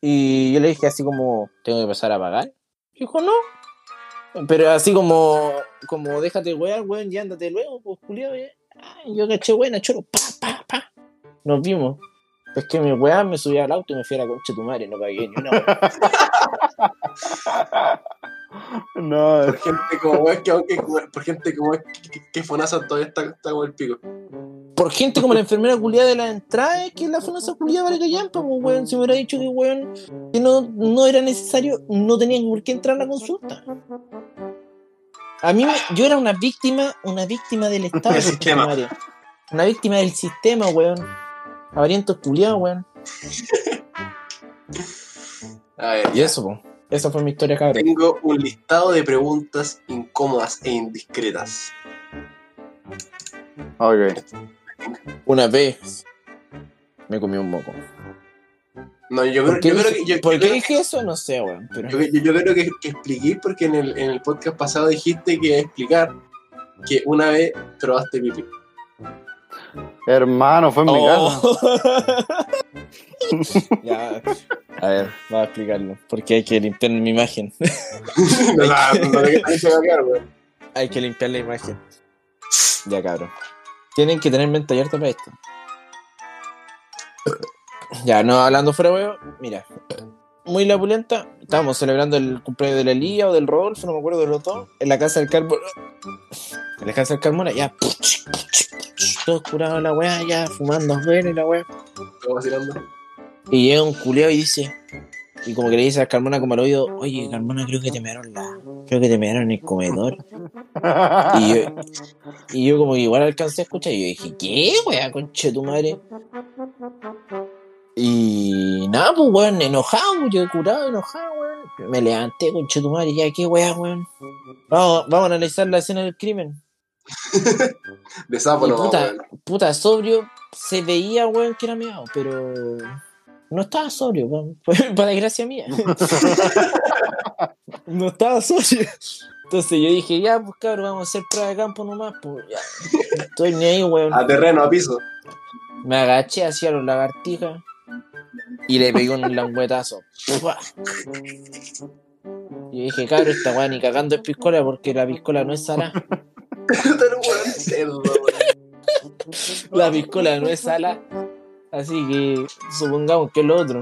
Y yo le dije así como, ¿tengo que empezar a pagar? Dijo, no. Pero así como, como déjate wear, weón, y ándate luego, pues culiao. Ah, yo caché buena, choro, pa, pa, pa. Nos vimos. Es que mi weá me subí al auto y me fui a la concha de tu madre, no pagué ni una weá. [laughs] No, Por gente como weón, que aunque por gente como es que, que, Fonasa todavía está, está como el pico. Por gente como la enfermera culiada de la entrada, es que la FONASA culiada vale callampa, pues weón. Si me hubiera dicho que weón, que no, no era necesario, no tenían por qué entrar a la consulta. A mí, me- yo era una víctima, una víctima del [laughs] Estado, sistema. Una víctima del sistema, weón. Avarientos culiados, weón. [laughs] A ver, Y eso, po. Esa fue mi historia, cabrón. tengo un listado de preguntas incómodas e indiscretas. ok. Una vez me comí un moco. No, yo creo, ¿Por qué, yo creo que yo, por yo qué creo- dije eso? No sé, weón. Pero... yo- yo- yo creo que, que expliqué porque en el, en el podcast pasado dijiste que explicar que una vez probaste pipí. Hermano, fue en mi casa. Oh. ya, a ver, voy a explicarlo. Porque hay que limpiar mi imagen. no, no, no, hay que limpiar la imagen. Ya, cabrón. Tienen que tener mente abierta para esto. Ya, no hablando fuera, weón. Mira, muy la pulenta. Estábamos celebrando el cumpleaños de la Lía o del Rodolfo, no me acuerdo de los dos. En la casa del Carmona. En la casa del Carmona, ya. Todos curados la weá, ya fumando y la weá. Y llega un culeo y dice, y como que le dice a Carmona como al oído, oye Carmona, creo que te mearon la. Creo que te mearon el comedor. Y yo, y yo como que igual alcancé a escuchar y yo dije, ¿qué, weá, conche tu madre? Y nada, pues weón, enojado, yo curado, enojado, weón. Me levanté, conche tu madre, ya, ¿qué weá, weón? Vamos, vamos a analizar la escena del crimen. [laughs] De sapo no, puta, weón. puta, sobrio, se veía, weón, que era meado, pero no estaba sobrio, weón. [laughs] Para desgracia mía. [laughs] no estaba sobrio. Entonces yo dije, ya, pues cabrón, vamos a hacer prueba de campo nomás, pues ya. Estoy ni ahí, weón. A terreno, a piso. Me agaché hacia los lagartijas y le pegué un languetazo. [laughs] Y dije, cabrón, esta weá ni cagando es piscola porque la piscola no es weón weón. [laughs] La piscola no es sala. Así que supongamos que es lo otro.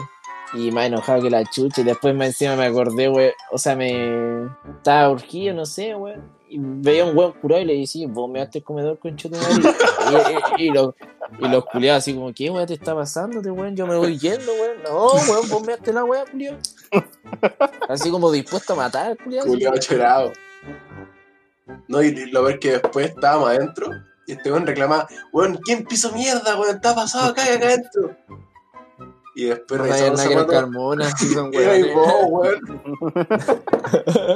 Y más enojado que la chucha. Y después más encima me acordé, wey. O sea, me estaba urgido, no sé, wey. Y veía un weón curado y le decía, vos me el comedor con tu y, y, y los, y los culiados así como, ¿qué weón te está pasando, te weón? Yo me voy yendo, weón. No, weón, vos me la weá, culiado. [laughs] Así como dispuesto a matar, culiado. Culiado chorado. No, y lo ver que después estábamos adentro y este weón reclamaba, weón, ¿quién piso mierda, weón? Está pasado acá y acá adentro. Y después No hay revisamos. Carmona, son [laughs] vos, weón.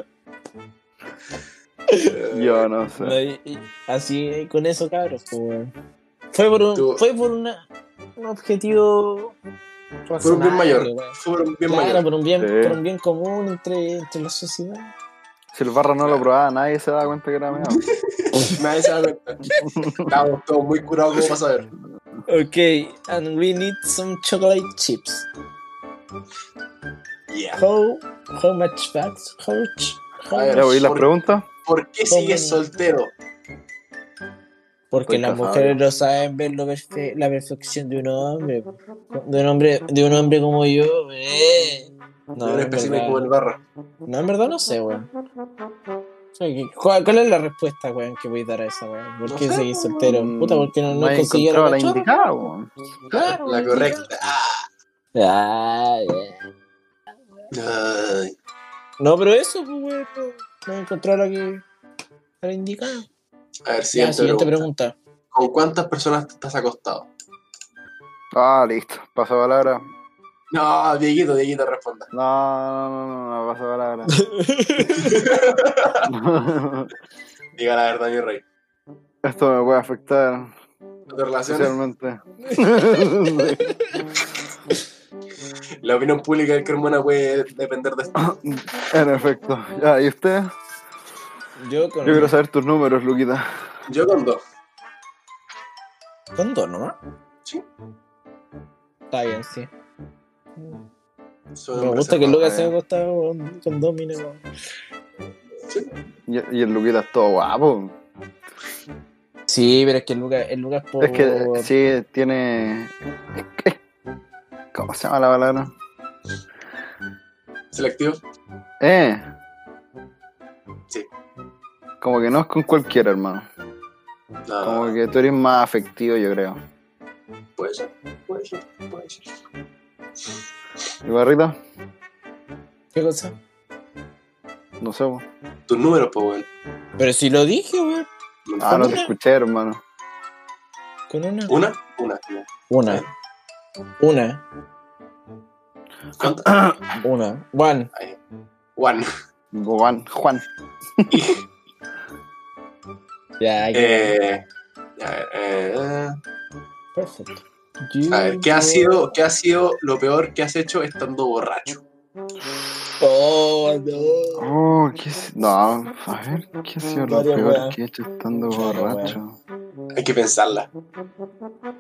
[laughs] [laughs] Yo no sé. No, y- y Así, con eso, cabros, pues. Fue por un, Tú- fue por una, un objetivo. Por un bien mayor. Fue por un bien Claro, mayor. por un bien, Sí. por un bien común entre, entre la sociedad. Si el barra no lo probaba, nadie se daba cuenta que era meado. [laughs] Nadie se da cuenta. [laughs] Estábamos todos muy curados como para saber. Ok, and we need some chocolate chips. Yeah. How, how much bucks? How much? how A ver, ¿Ya much? oí las por- preguntas? ¿Por qué sigues soltero? Porque las mujeres no saben ver lo perfe- la perfección de un hombre. De un hombre, de un hombre como yo. Eh. No, No, como el barra. no, en verdad no sé, weón. ¿Cuál, es la respuesta, weón, que voy a dar a esa, weón? ¿Por No qué sé, seguís soltero? Puta, porque no, no, a encontrado la cachorra? indicada, weón. Claro, La la correcta. Ah. Ay. No, pero eso, pues, weón. No, encontré la que. a la indicada. A ver, Ya, siguiente, siguiente pregunta. pregunta. ¿Con cuántas personas te estás acostado? Ah, listo. Paso palabra. No, Dieguito, Dieguito responda. No, no, no, no, no, paso palabra. [laughs] Diga la verdad, mi rey. Esto me puede afectar ¿Tu relaciones? socialmente. [laughs] [laughs] [laughs] La opinión pública del Carmona puede depender de esto. [laughs] En efecto. Ya, ¿y usted? Yo con. Yo quiero saber tus números, Luquita. Yo con dos. Con dos, ¿no? Sí. Está bien, sí. Soy Me gusta que reservado. Lucas se haya acostado con, con dos minas. weón. Y, y el Luquita es todo guapo. Sí, pero es que el Lucas, el Lucas por. Es que sí, tiene. es que- ¿Cómo se llama la palabra? Selectivo. Eh. Sí. Como que no es con cualquiera, hermano. No, Como que tú eres más afectivo, yo creo. puede ser, puede ser, puede ser. ¿Y barrita? ¿Qué cosa? No sé. po. Tus números, pues, weón. Pero si lo dije, weón. Ah, no te una? escuché, hermano. Con una. ¿Una? Una. ya. Una. Una. [coughs] Una. One. Ahí. One. Juan. Juan. [laughs] Ya. Eh, a ver, eh, Perfecto. a ver, ¿qué ha sido, qué ha sido lo peor que has hecho estando borracho? Oh, no. Oh, ¿qué es? No, a ver, ¿qué ha sido lo peor que he hecho estando borracho? Hay que pensarla.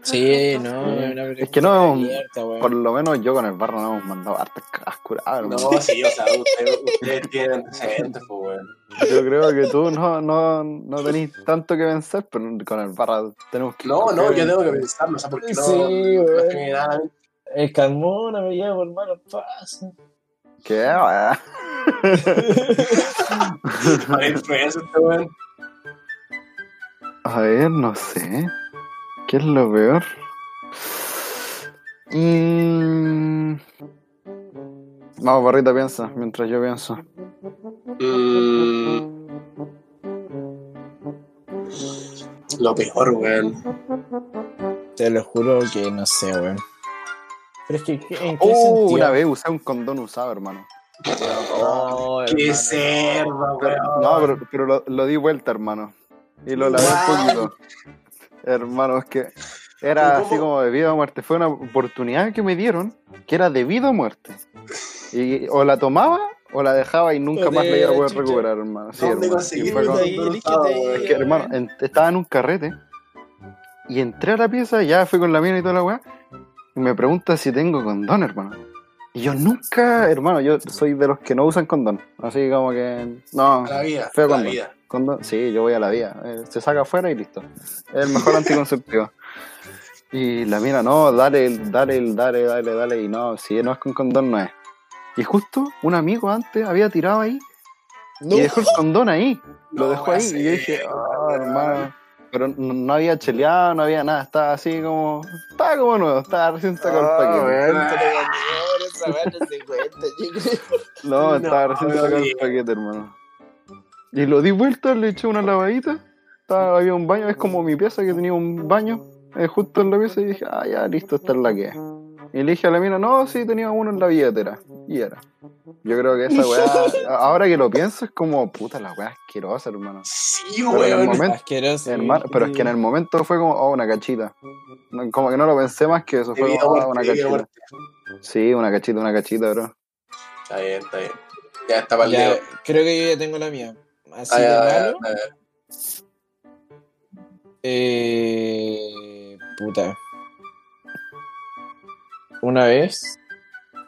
Sí, no, es una Es que no- abierta, weón. Por lo menos yo con el barro no hemos mandado hartas cagas curadas. No, sí, o sea, ustedes, ustedes tienen antecedentes, pues, weón. Yo creo que tú no, no, no tenés tanto que pensar, pero con el barra tenemos que. No, no, yo tengo que pensarlo, o sea, porque no, Sí, no weón. El Carmona me lleva por malos pasos. ¿Qué? wea? A ver, influencia este weón. A ver, no sé. ¿Qué es lo peor? Mm... Vamos, barrita, piensa, mientras yo pienso. Mm. Lo peor, weón. Te lo juro que no sé, weón. Pero es que, ¿en qué Oh, sentido? una vez usé un condón usado, hermano. Oh, Qué Pero- weón. no, pero, pero lo, lo di vuelta, hermano. Y lo lavé un poquito. Hermano, es que era ¿Pero así como de vida o muerte. Fue una oportunidad que me dieron que era de vida o muerte. Y o la tomaba o la dejaba y nunca más la iba a poder Chucha. recuperar, hermano. Sí, ¿Dónde hermano. conseguí Y fue una con- ahí, condón líquete usado, ahí, weón? Es que, hermano, en- estaba en un carrete y entré a la pieza, ya fui con la mina y toda la weá, y me pregunta si tengo condón, hermano. Y yo nunca, hermano, yo soy de los que no usan condón. Así como que, no, A la vida, Feo a la condón. vida. condón, sí, yo voy a la vía. Eh, se saca afuera y listo. Es el mejor anticonceptivo. Y la mina, no, dale, dale, dale, dale, dale. Y no, si no es con condón, no es. Y justo un amigo antes había tirado ahí No. y dejó el condón ahí. lo dejó ahí sí, y yo dije, ah, weón. hermano. Pero no, había cheleado, no había nada, estaba así como. Estaba como nuevo, estaba recién sacado Ah, el paquete. Weón. Esa weá no se cuenta, chicos. No, estaba recién no, sacado el paquete, hermano. Y lo di vuelta, le eché una lavadita. Estaba, había un baño, es como mi pieza que tenía un baño eh, justo en la pieza y dije, ah, ya, listo, esta es la que es. Y le dije a la mina, no, sí, tenía uno en la billetera. Y era. Yo creo que esa weá, [laughs] ahora que lo pienso, es como, puta, la weá asquerosa, hermano. Sí, Pero en el weón. momento- Asqueroso. Hermano, pero es que en el momento fue como, oh, una cachita. No, Como que no lo pensé más que eso, fue como, ah, una cachita. Sí, una cachita, una cachita, bro. Está bien, está bien. Ya está para el Ya, dedo. creo que yo ya tengo la mía. Así de malo. ya, ya. Eh, puta. Una vez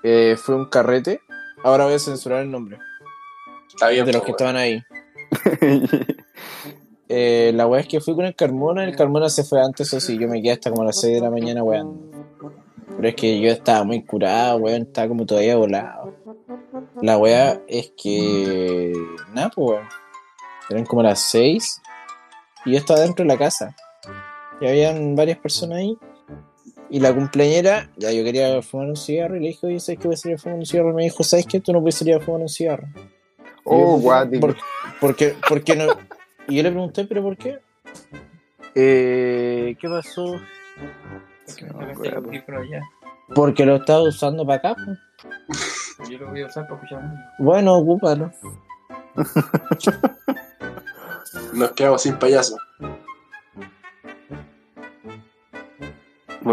eh, fue un carrete. Ahora voy a censurar el nombre Está bien, de los que estaban ahí. [laughs] Eh, la weá es que fui con el Carmona. El Carmona se fue antes, o sí. Yo me quedé hasta como a las 6 de la mañana, weón. Pero es que yo estaba muy curado, weón. Estaba como todavía volado. La weá es que. Nada, pues, weón. Eran como las 6. Y yo estaba dentro de la casa. Y habían varias personas ahí. Y la cumpleañera, ya yo quería fumar un cigarro. Y le dije, oye, ¿sabes que voy a salir a fumar un cigarro? Y me dijo, ¿sabes qué? Tú no puedes salir a fumar un cigarro. oh, guático. ¿por, por qué, por qué no? Y yo le pregunté, ¿pero por qué? Eh, ¿Qué pasó? Que me sacaste el audífono ya. Porque lo estaba usando para acá. pues. Yo lo voy a usar para escuchar. Bueno, ocúpalo. [laughs] Nos quedamos sin payaso.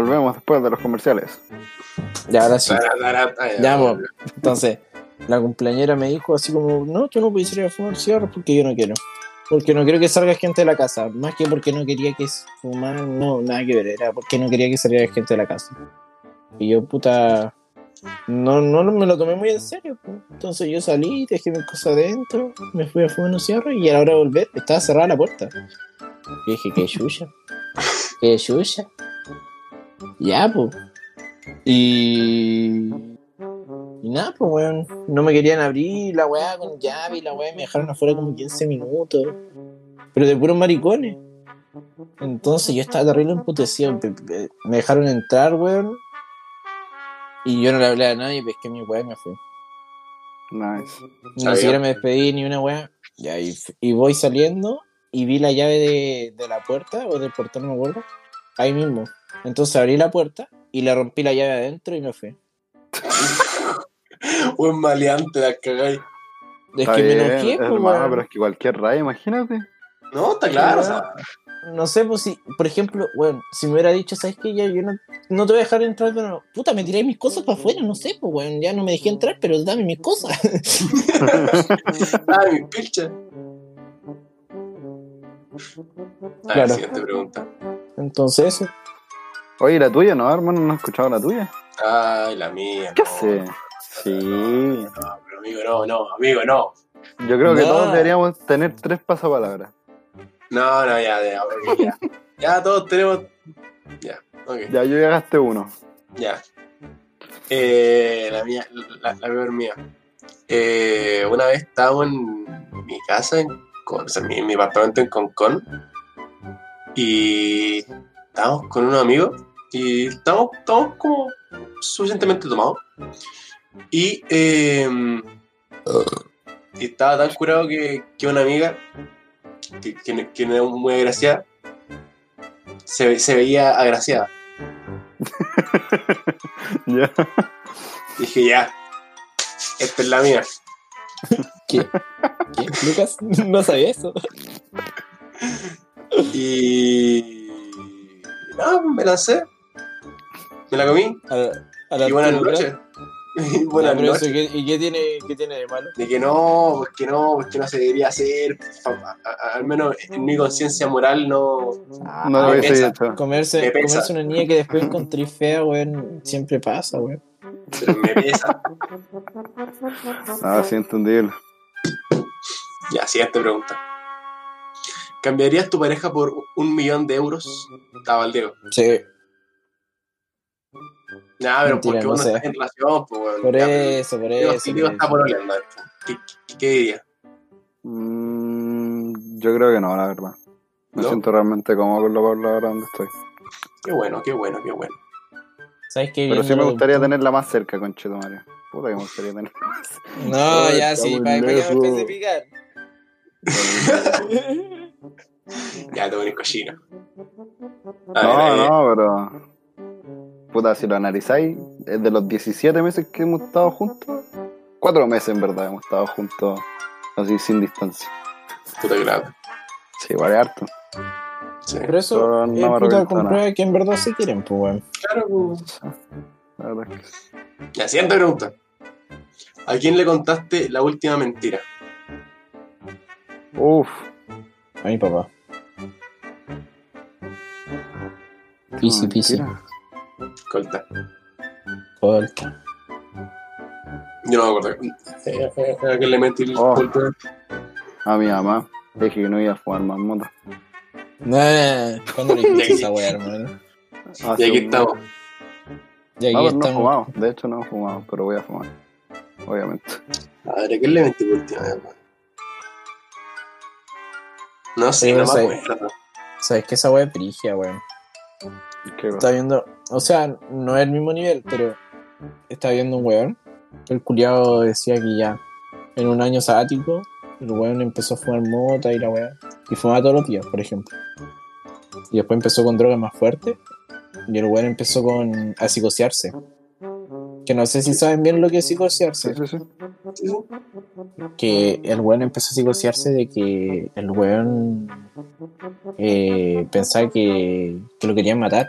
Volvemos después de los comerciales. Ya, ahora sí. Ya, po. Entonces, la cumpleañera me dijo así como, no, tú no puedes ir a fumar cigarros porque yo no quiero. Porque no quiero que salga gente de la casa. Más que porque no quería que fumaran, no, nada que ver. Era porque no quería que saliera gente de la casa. Y yo, puta, no, no me lo tomé muy en serio. po. Entonces yo salí, dejé mis cosas adentro, me fui a fumar un cigarro y a la hora de volver estaba cerrada la puerta. Y dije, qué chucha. Qué chucha. Ya, pues. Y... Y nada, pues, weón. No me querían abrir la weá con llave y la weá me dejaron afuera como 15 minutos. Pero de puros maricones. Entonces yo estaba terrible emputecido. Me dejaron entrar, weón. Y yo no le hablé a nadie, pesqué mi weá y me fui. Nice. Ni siquiera me despedí ni una weá. Y, f- y voy saliendo y vi la llave de, de la puerta o del portón, no me acuerdo. Ahí mismo. Entonces abrí la puerta y le rompí la llave adentro y me fui. [laughs] Buen maleante, la cagáis. Es que me enojé, pues, hermano, pero es que cualquier raya, imagínate. No, está claro. o sea, No sé, pues si, por ejemplo, bueno, si me hubiera dicho, ¿sabes qué? Ya yo no, no te voy a dejar entrar, pero puta, me tiré mis cosas para afuera, no sé, pues bueno, ya no me dejé entrar, pero dame mis cosas. [laughs] ah, mi pilcha. A ver, Claro. siguiente pregunta. Entonces, eso. Oye, la tuya, no, hermano, no has escuchado la tuya. Ay, la mía. ¿Qué no. hace? Sí. No, pero amigo, no, no, amigo, no. Yo creo que todos deberíamos tener tres pasapalabras. No, no, ya, ya, ya. Ya todos tenemos. Ya, ok, Ya, yo ya gasté uno. ya. Eh, la mía, la, la peor mía. Eh, una vez estábamos en mi casa, en, Con- o sea, mi, mi apartamento en Concón, y estábamos con unos amigos, y estábamos, estábamos como suficientemente tomados. Y, eh, y estaba tan curado que, que una amiga, que, que, no- que no era muy agraciada, se, se veía agraciada. [laughs] Ya. Dije, ya, esta es la mía. ¿Qué? ¿Qué? ¿Lucas? No sabía eso. Y. No, me lancé. Me la comí. A la- a la Y buenas noches. [laughs] Y buenas noches. ¿qué- ¿Y qué tiene, qué tiene de malo? De que no, pues que no, pues que no se debería hacer. A- a- Al menos en mi conciencia moral no. No lo me hubiese hecho. Comerse, comerse una niña que después encontré fea, weón, siempre pasa, weón. Pero me pesa. Ah, sí, entendible. Ya, siguiente pregunta. ¿Cambiarías tu pareja por un millón de euros? Estaba el Diego. Sí, Nah, pero Mentira, porque no vos no sé. estás en relación, pues, por eso, por eso. está eso. por oleando, ¿qué, qué, qué diría? Mm, Yo creo que no, la verdad. Me ¿No? siento realmente cómodo con lo Pablo ahora donde estoy. Qué bueno, qué bueno, qué bueno. ¿Sabes qué? Pero sí me gustaría tenerla más cerca, conchito Mario. Puta que me gustaría tenerla más cerca. No, [laughs] Ay, ya sí, para que lejos. especificar. [laughs] Ya te pones cochino. A No, ver, no, pero. Puta, si lo analizáis, es de los 17 meses que hemos estado juntos. Cuatro meses en verdad hemos estado juntos así sin distancia. puta que la- Sí, vale harto. Sí. Pero eso Pero no eh, puta, comprueba que en verdad se quieren, pues, weón. Claro, pues. La verdad es que sí. La siguiente pregunta. ¿A quién le contaste la última mentira? Uf, A mi papá. Pisi, pisi. mentira. Colta. Corta. Yo no me acuerdo. Eh, eh, ¿A quién le mentí el Oh. Colta? A mi mamá. Dije que no iba a fumar más mota. Nah, ¿cuándo le [laughs] dijiste esa weá, hermano? Y aquí estamos. Y aquí No, no he estamos. fumado. De hecho, no he fumado, pero voy a fumar. Obviamente. A ver, ¿a quién le mentí por última vez? man? No sé, Sí, no no me sé. acuerdo. ¿Sabes que esa weá es brigia, weón? ¿Qué? Está viendo, o sea, no es el mismo nivel, pero está viendo un weón. El culiado decía que ya en un año sabático, el weón empezó a fumar mota y la weá. Y fumaba todos los días, por ejemplo. Y después empezó con drogas más fuertes. Y el weón empezó con a psicosearse. Que no sé si saben bien lo que es psicosearse. Sí, sí, sí. Sí, sí. que el weón empezó a psicosearse de que el weón eh, pensaba que, que lo querían matar.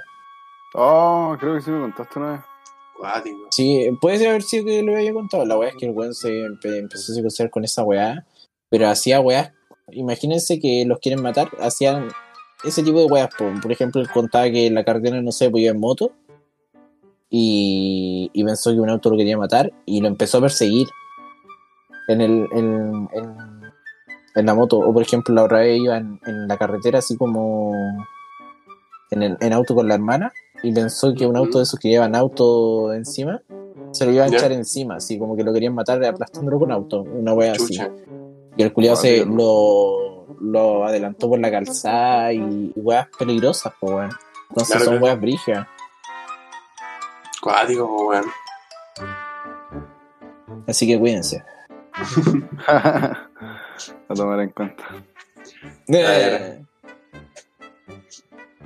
Oh, creo que sí me contaste una vez. Cuático. Sí, puede haber sido que lo había contado. La weá es que el weón se empe- empezó a psicosear con esa weá, pero hacía weás. Imagínense que los quieren matar, hacían ese tipo de weas. Por, por ejemplo, él contaba que la carretera no se podía en moto y, y pensó que un auto lo quería matar y lo empezó a perseguir en, el, en, en, en la moto. O por ejemplo, la otra vez iba en, en la carretera así como en, el, en auto con la hermana y pensó que un auto de esos que llevan auto encima se lo iba a Ya. echar encima, así como que lo querían matar aplastándolo con auto, una wea así. Y el culiado se lo, lo adelantó por la calzada y, y weas peligrosas, pues weón. Entonces Claro, son claro. weas brigias. Cuático, po, weón. Así que cuídense. [laughs] a tomar en cuenta. ver.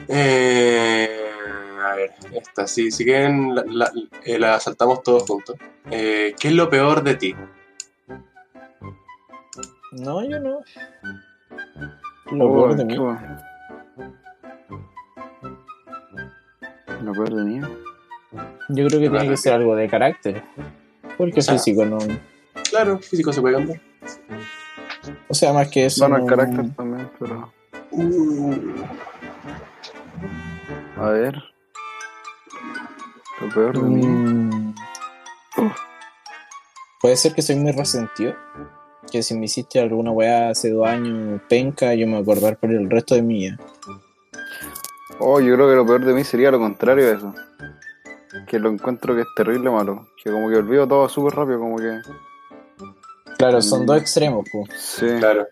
Eh, a ver, esta, si, si quieren, la, la, eh, la saltamos todos juntos. Eh, ¿Qué es lo peor de ti? No, yo no. Lo Oh, peor de mí. bueno. Lo peor de mí. Yo creo que tiene que ser algo de carácter. Porque O sea, físico no. Claro, físico se puede cambiar. O sea, más que eso. Bueno, el carácter también, pero. A ver. Lo peor de mí. Mm. Puede ser que soy muy resentido. Que si me hiciste alguna weá hace dos años, penca, yo me voy a acordar por el resto de mi vida. Oh, yo creo que lo peor de mí sería lo contrario de eso. Que lo encuentro que es terrible malo. Que como que olvido todo súper rápido, como que. Claro, son Mm. dos extremos, pues. Sí, Claro.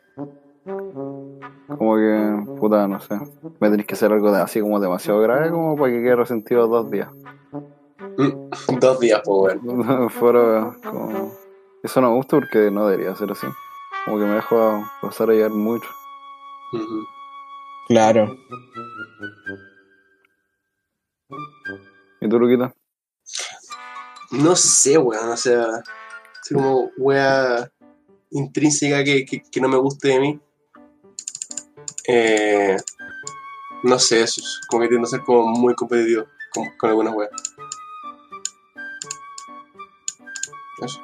como que. Puta, no sé. Me tenéis que hacer algo de, así como demasiado grave como para que quede resentido dos días. [laughs] Dos días, pues, [laughs] weón. Fuera como. Eso no me gusta porque no debería ser así. Como que me dejo pasar a llegar mucho. Claro. ¿Y tú, Luquita? No sé, weón, o sea, así como wea intrínseca que, que, que no me guste de mí. Eh, no sé, eso es como que tiendo a ser como muy competitivo con, con algunas weas. Eso,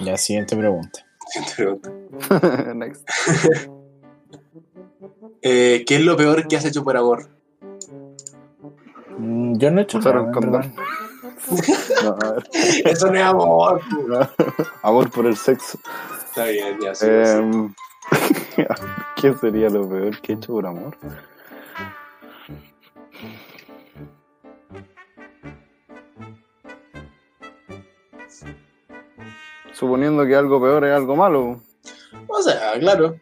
Ya, siguiente pregunta. siguiente pregunta. [laughs] Next. Eh, ¿Qué es lo peor que has hecho por amor? Mm, Yo no he hecho Usar nada, un. [laughs] No. [laughs] Eso no es amor. Amor por el sexo. Está bien, ya sí. sí. Em, ¿Qué sería lo peor que he hecho por amor? Suponiendo que algo peor es algo malo. O sea, claro.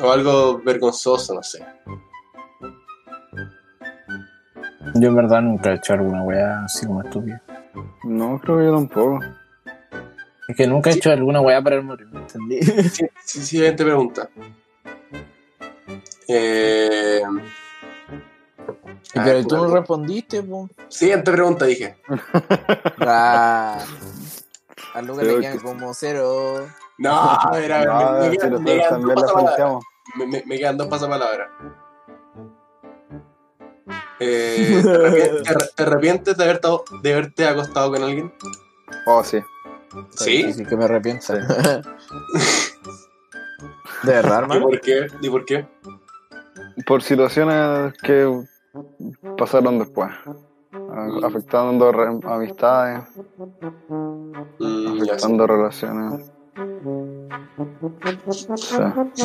O algo vergonzoso, no sé. Yo en verdad nunca he hecho alguna weá así como estúpida. No, creo que yo tampoco. Es que nunca he hecho alguna weá para el morir, ¿me entendí? [laughs] Sí, sí, siguiente pregunta. Eh, Pero ah, tú no respondiste, po. Siguiente pregunta, dije. [laughs] Ah, a Lucas Creo le quedan que- como cero. No, [laughs] a ver, a ver, No, me, me quedan, me quedan dos la pasapalabras. Me, me- me quedan dos pasapalabras. [laughs] Eh, ¿te, arrepientes, te arre- te arrepientes de, haber tao- de haberte acostado con alguien? Oh, sí. ¿Sí? Sí, que me arrepiento. [laughs] De verdad, ¿Y hermano. por qué? ¿Y por qué? Por situaciones que pasaron después. Afectando amistades, Mm, afectando relaciones.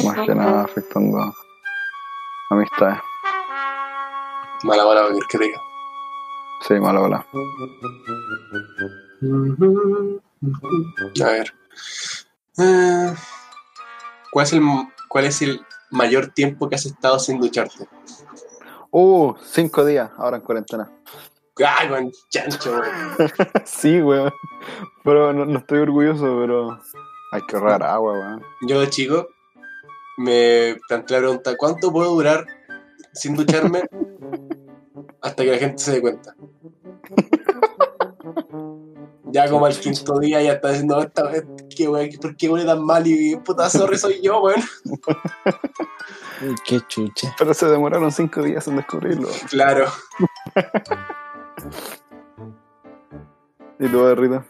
Más que nada afectando amistades. Mala cualquier que diga. Sí, mala bola. A ver. Eh, ¿cuál, es el, ¿Cuál es el mayor tiempo que has estado sin ducharte? Uh, cinco días ahora en cuarentena. ¡Ay, chancho! weón. [laughs] sí, weón. Pero no, no estoy orgulloso, pero hay que ahorrar agua, weón. Yo de chico me planteé la pregunta: ¿cuánto puedo durar sin ducharme hasta que la gente se dé cuenta? Ya [laughs] como al quinto día ya está diciendo, esta vez, ¿qué, weón? ¿por qué huele tan mal? Y puta, sorry, soy yo, weón. Uy, [laughs] qué chucha. Pero se demoraron cinco días en descubrirlo. Claro. ¿Y tú, Rita?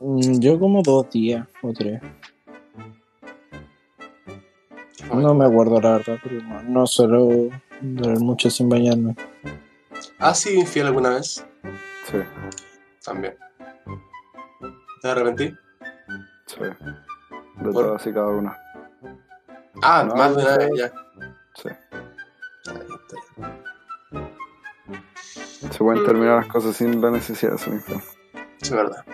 Mm, Yo como dos días o tres. No me acuerdo la verdad, pero no, no suelo durar mucho sin bañarme. ¿Has sido infiel alguna vez? Sí, También. ¿Te arrepentí? sí. De ¿Por? todas y cada una. Ah, No, más de una vez ya. Sí. Bien, está. Se pueden terminar las cosas sin la necesidad de ser infiel. Sí, es verdad.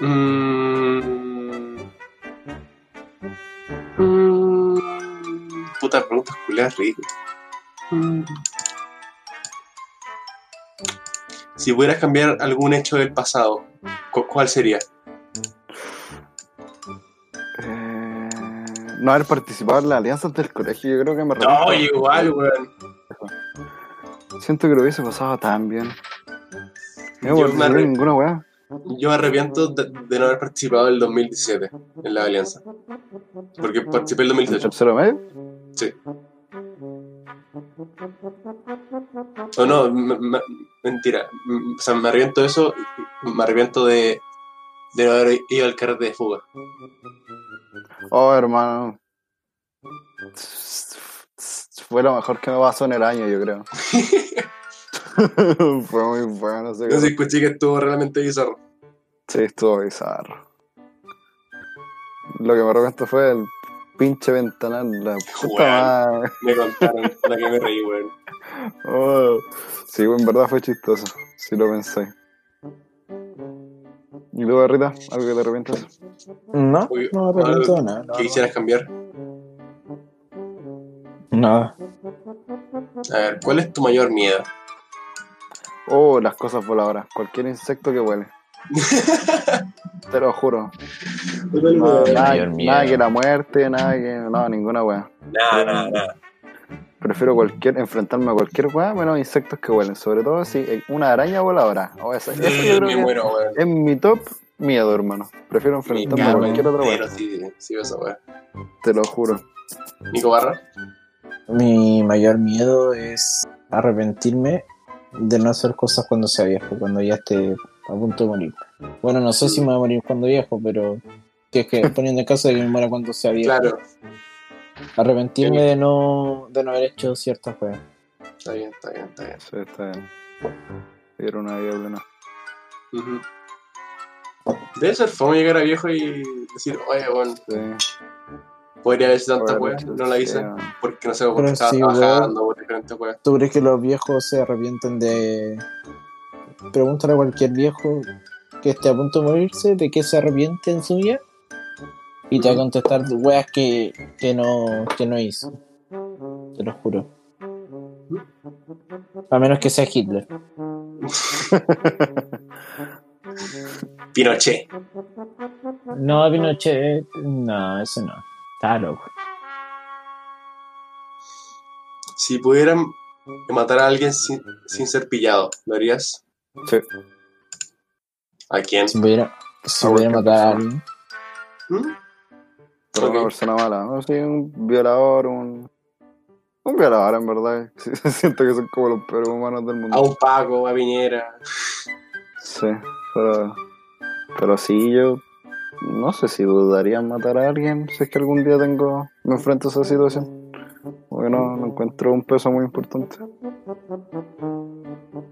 Mm. Mm. Puta preguntas. Mm. Si pudieras cambiar algún hecho del pasado, ¿cu- ¿cuál sería? Eh, no haber participado en las alianzas del colegio, yo creo que me No, igual, weón. Siento que lo hubiese pasado tan bien. No Yo me arre- ninguna weá. Yo me arrepiento de, de no haber participado en el 2017 en la alianza. Porque participé en el ¿En 2018. tercero medio? Sí. O no, me- me- mentira. O sea, me arrepiento de eso. Me arrepiento de, de no haber ido al carrete de fuga. Oh, hermano. Fue lo mejor que me pasó en el año, yo creo. [laughs] [laughs] Fue muy bueno. sé No sé, escuché que estuvo realmente bizarro. Sí, estuvo bizarro. Lo que me arrepiento fue el pinche ventanal. La puta madre. Me contaron la que me reí, weón. [laughs] Oh. Sí, en verdad fue chistoso. Si lo pensé. ¿Y tú, Rita? ¿Algo que te arrepientas? No, no me arrepiento de nada. ¿Qué quisieras cambiar? Nada. A ver, ¿cuál es tu mayor miedo? Oh, las cosas voladoras. Cualquier insecto que huele. [laughs] Te lo juro. No, nada, que la muerte, nada que. No, ninguna wea. Nada, nada, nada. Prefiero cualquier, enfrentarme a cualquier wea menos insectos que huelen. Sobre todo si una araña voladora. Oh, esa- eso yo creo que muero, es mi top miedo, hermano. Prefiero Me enfrentarme a cualquier otra entero, wea. sí, sí, esa weón. Te lo juro. Nico Barra. Mi mayor miedo es arrepentirme de no hacer cosas cuando sea viejo, cuando ya esté a punto de morir. Bueno, no sé si me voy a morir cuando viejo, pero que es que [laughs] poniendo en caso de que me muera cuando sea viejo. Claro, Arrepentirme de no, de no haber hecho ciertas cosas. está bien, está bien, está bien. Sí, está bien. Era una vida plena. Debe ser fome llegar a viejo y decir, oye, bueno, Sí. Podría haber hecho tanta wea, no la hice, porque no sé, porque Pero estaba sí, trabajando, por diferentes weas. ¿Tú crees que los viejos se arrepienten de... Pregúntale a cualquier viejo que esté a punto de morirse de qué se arrepiente en su vida. Y te va a contestar weas que, que, no, que no hizo. Te lo juro. A menos que sea Hitler. [laughs] Pinochet. No, Pinochet. No, eso no. Loco. Si pudieran matar a alguien sin, sin ser pillado, ¿lo harías? Sí. ¿A quién? Si pudiera, si pudiera bueno, matar a ¿qué alguien. ¿Mm? Una persona mala. No sé, un violador, un. Un violador, en verdad. Sí, [laughs] Siento que son como los peores humanos del mundo. A un Paco, a Piñera. Sí, pero. Pero sí, yo. No sé si dudaría en matar a alguien si es que algún día tengo. Me enfrento a esa situación. Porque no, no encuentro un peso muy importante.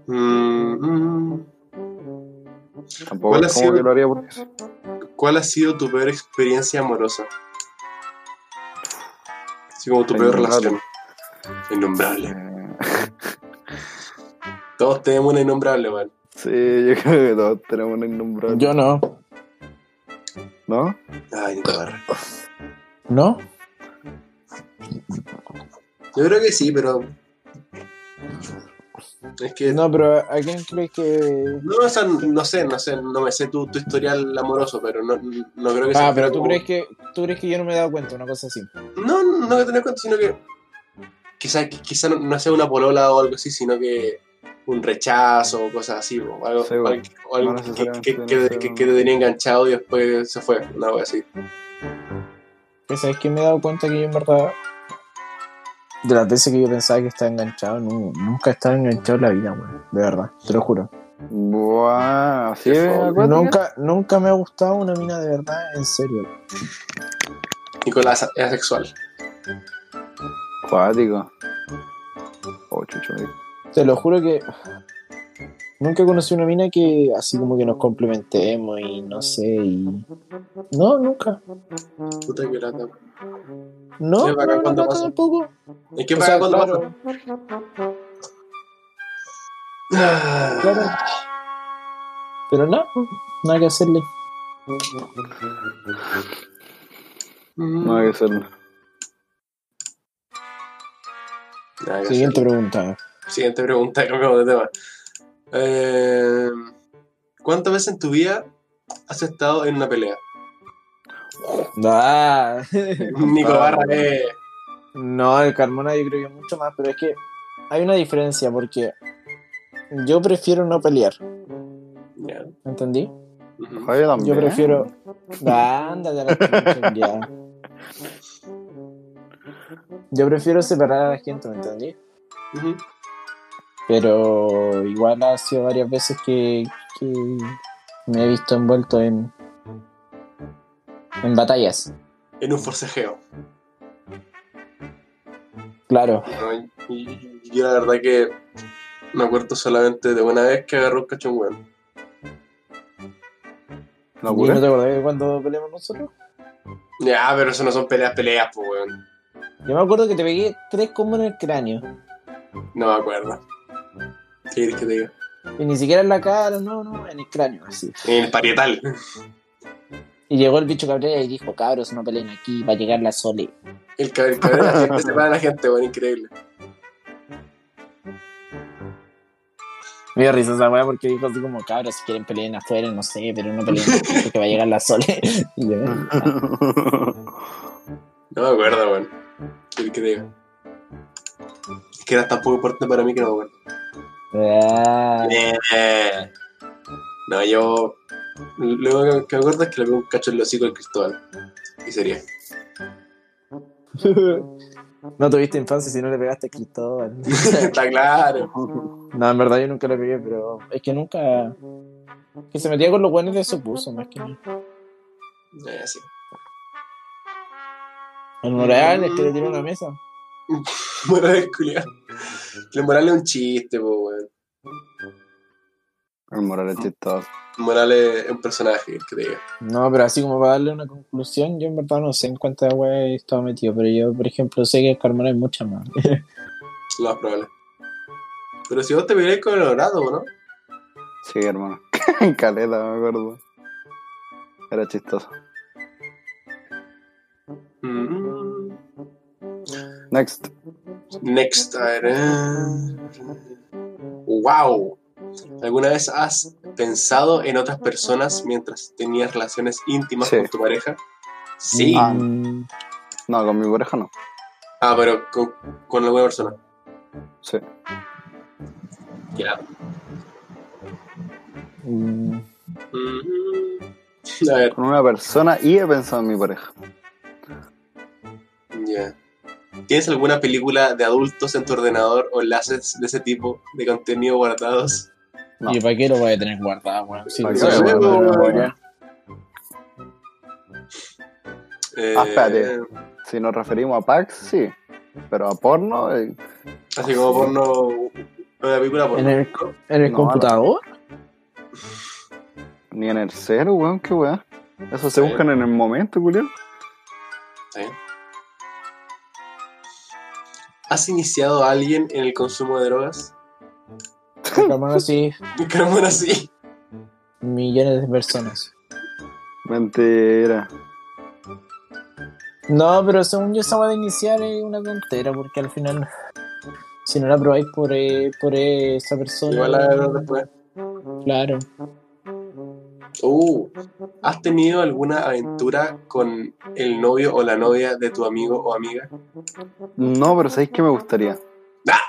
Mm, mm. Tampoco ¿Cuál es ha como sido- que lo haría por eso. ¿Cuál ha sido tu peor experiencia amorosa? Así como tu peor relación. Innombrable. Eh, [laughs] Todos tenemos una innombrable, man. sí, yo creo que todos tenemos una innombrable. Yo no. ¿No? Ay, Nico Barra. ¿No? Yo creo que sí, pero. Es que. No, No, pero ¿a quién crees que.? o sea, no sé, no sé, no me sé tu, tu historial amoroso, pero no, no creo que sea. Ah, pero tú como- crees que tú crees que yo no me he dado cuenta, una cosa así. No, no que tener cuenta, sino que. Quizá, quizá no, no sea una polola o algo así, sino que un rechazo o cosas así, o algo, Sí, o bueno. algo- o algo No que, que, que, que- te tenía enganchado y después se fue, una cosa así. Que sabes que me he dado cuenta que yo en verdad. De las veces que yo pensaba que estaba enganchado, no, nunca estaba enganchado en la vida, weón. De verdad, te lo juro. Buah, sí. Nunca, nunca me ha gustado una mina de verdad, en serio. Nicolás es asexual. Cuático. Oh, chucho, mira. Te lo juro que. Nunca conocí una mina que así como que nos complementemos y no sé, y. No, nunca. Puta que lata. No, no, no, cuando no, tampoco. Es que O sea, cuando claro, pasa. claro. Pero no, nada que hacerle. Que. Nada que Siguiente hacer. pregunta. Siguiente pregunta, cambiamos de tema. Eh, ¿Cuántas veces en tu vida has estado en una pelea? Ah. [laughs] Nico Ah, Barra, eh. No, el Carmona yo creo que mucho más, pero es que hay una diferencia porque yo prefiero no pelear, Ya. ¿entendí? Yo prefiero. Ándale a la chucha, ya. [laughs] Yo prefiero separar a la gente, ¿me entendí? Ujú. Pero igual ha sido varias veces que, que me he visto envuelto en, en batallas. En un forcejeo. Claro. ¿no? Y, y yo la verdad que me acuerdo solamente de una vez que agarró un cachón weón. ¿No no te acordás de cuando peleamos nosotros? Ya, pero eso no son peleas, peleas, pues weón. Yo me acuerdo que te pegué tres combos en el cráneo. No me acuerdo. ¿Qué quieres que te diga? Y ni siquiera en la cara, no, no, en el cráneo, así. En el parietal. Y llegó el bicho Cabrera y dijo, cabros, no peleen aquí, va a llegar la Sole. El cabrón de la gente [laughs] separa a la gente, weón, increíble. Me dio risa esa weá porque dijo así como, cabros, si quieren peleen afuera, no sé, pero no peleen aquí porque va a llegar la Sole. [laughs] Yo, "Ah". No me acuerdo, weón. ¿Qué quieres que te diga? Es que era tan poco importante para mí que no me acuerdo. Ah, Eh. No, yo. Lo único que me acuerdo es que le pegó un cacho en el hocico al Cristóbal. Y sería. [laughs] no tuviste infancia si no le pegaste a Cristóbal. [laughs] Está claro. No, en verdad yo nunca le pegué, pero es que nunca. Que se metía con los buenos de su puso, más que nada. Eh, sí. El Morales que le tiró una mesa. [laughs] Morales, culiado. Que Morales es un chiste, po, weón. El moral es chistoso. Morales es un personaje, diga. No, pero así como para darle una conclusión, yo en verdad no sé en cuántas weas he estado metido, pero yo, por ejemplo, sé que el Carmona hay muchas más. [laughs] Lo más probable. Pero si vos te peleás con el dorado, ¿no? Sí, hermano. [laughs] En caleta, me acuerdo. Era chistoso. Mm. Next. Next, a ver. eh. Wow. ¿Alguna vez has pensado en otras personas mientras tenías relaciones íntimas Sí. con tu pareja? Sí. Ah. No, con mi pareja no. Ah, pero con, con alguna persona. Sí. Ya. mm, Mm. A ver, Con una persona y he pensado en mi pareja. ya. ¿Tienes alguna película de adultos en tu ordenador o enlaces de ese tipo de contenido guardados? No. ¿Y para qué lo voy a tener guardado, weón? Sí. Eh, Ah, espérate. Si nos referimos a packs, sí. Pero a porno, eh, Así como porno. Una película porno. ¿En el, en el No, computador? ni en el cero, weón, qué weón. Eso se Sí. buscan en el momento, Julio. Sí. ¿Has iniciado a alguien en el consumo de drogas? Menos sí, [laughs] que sí. millones de personas. Mentira. No, pero según yo, weá de iniciar es una tontera, porque al final, si no la probáis por, eh, por esa persona. Igual la después. Claro. Uh, ¿Has tenido alguna aventura con el novio o la novia de tu amigo o amiga? No, pero ¿sabéis qué me gustaría? Ah.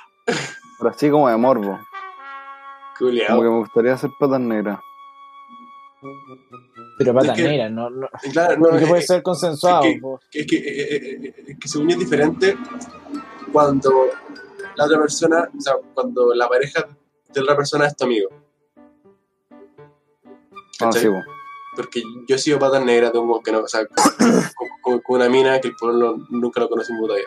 Pero así como de morbo. Como que Culeado. me gustaría hacer patas negras. Pero pata Es que- negra, no, no. Claro, no, porque eh, puede ser consensuado. es que- es que, eh, eh, eh, es que según es diferente cuando la otra persona, o sea, cuando la pareja de la otra persona es tu amigo. Ah. Porque yo he sido patas negras de un weón que no, o sea, [coughs] con, con- con una mina que el pueblo nunca lo puta vida.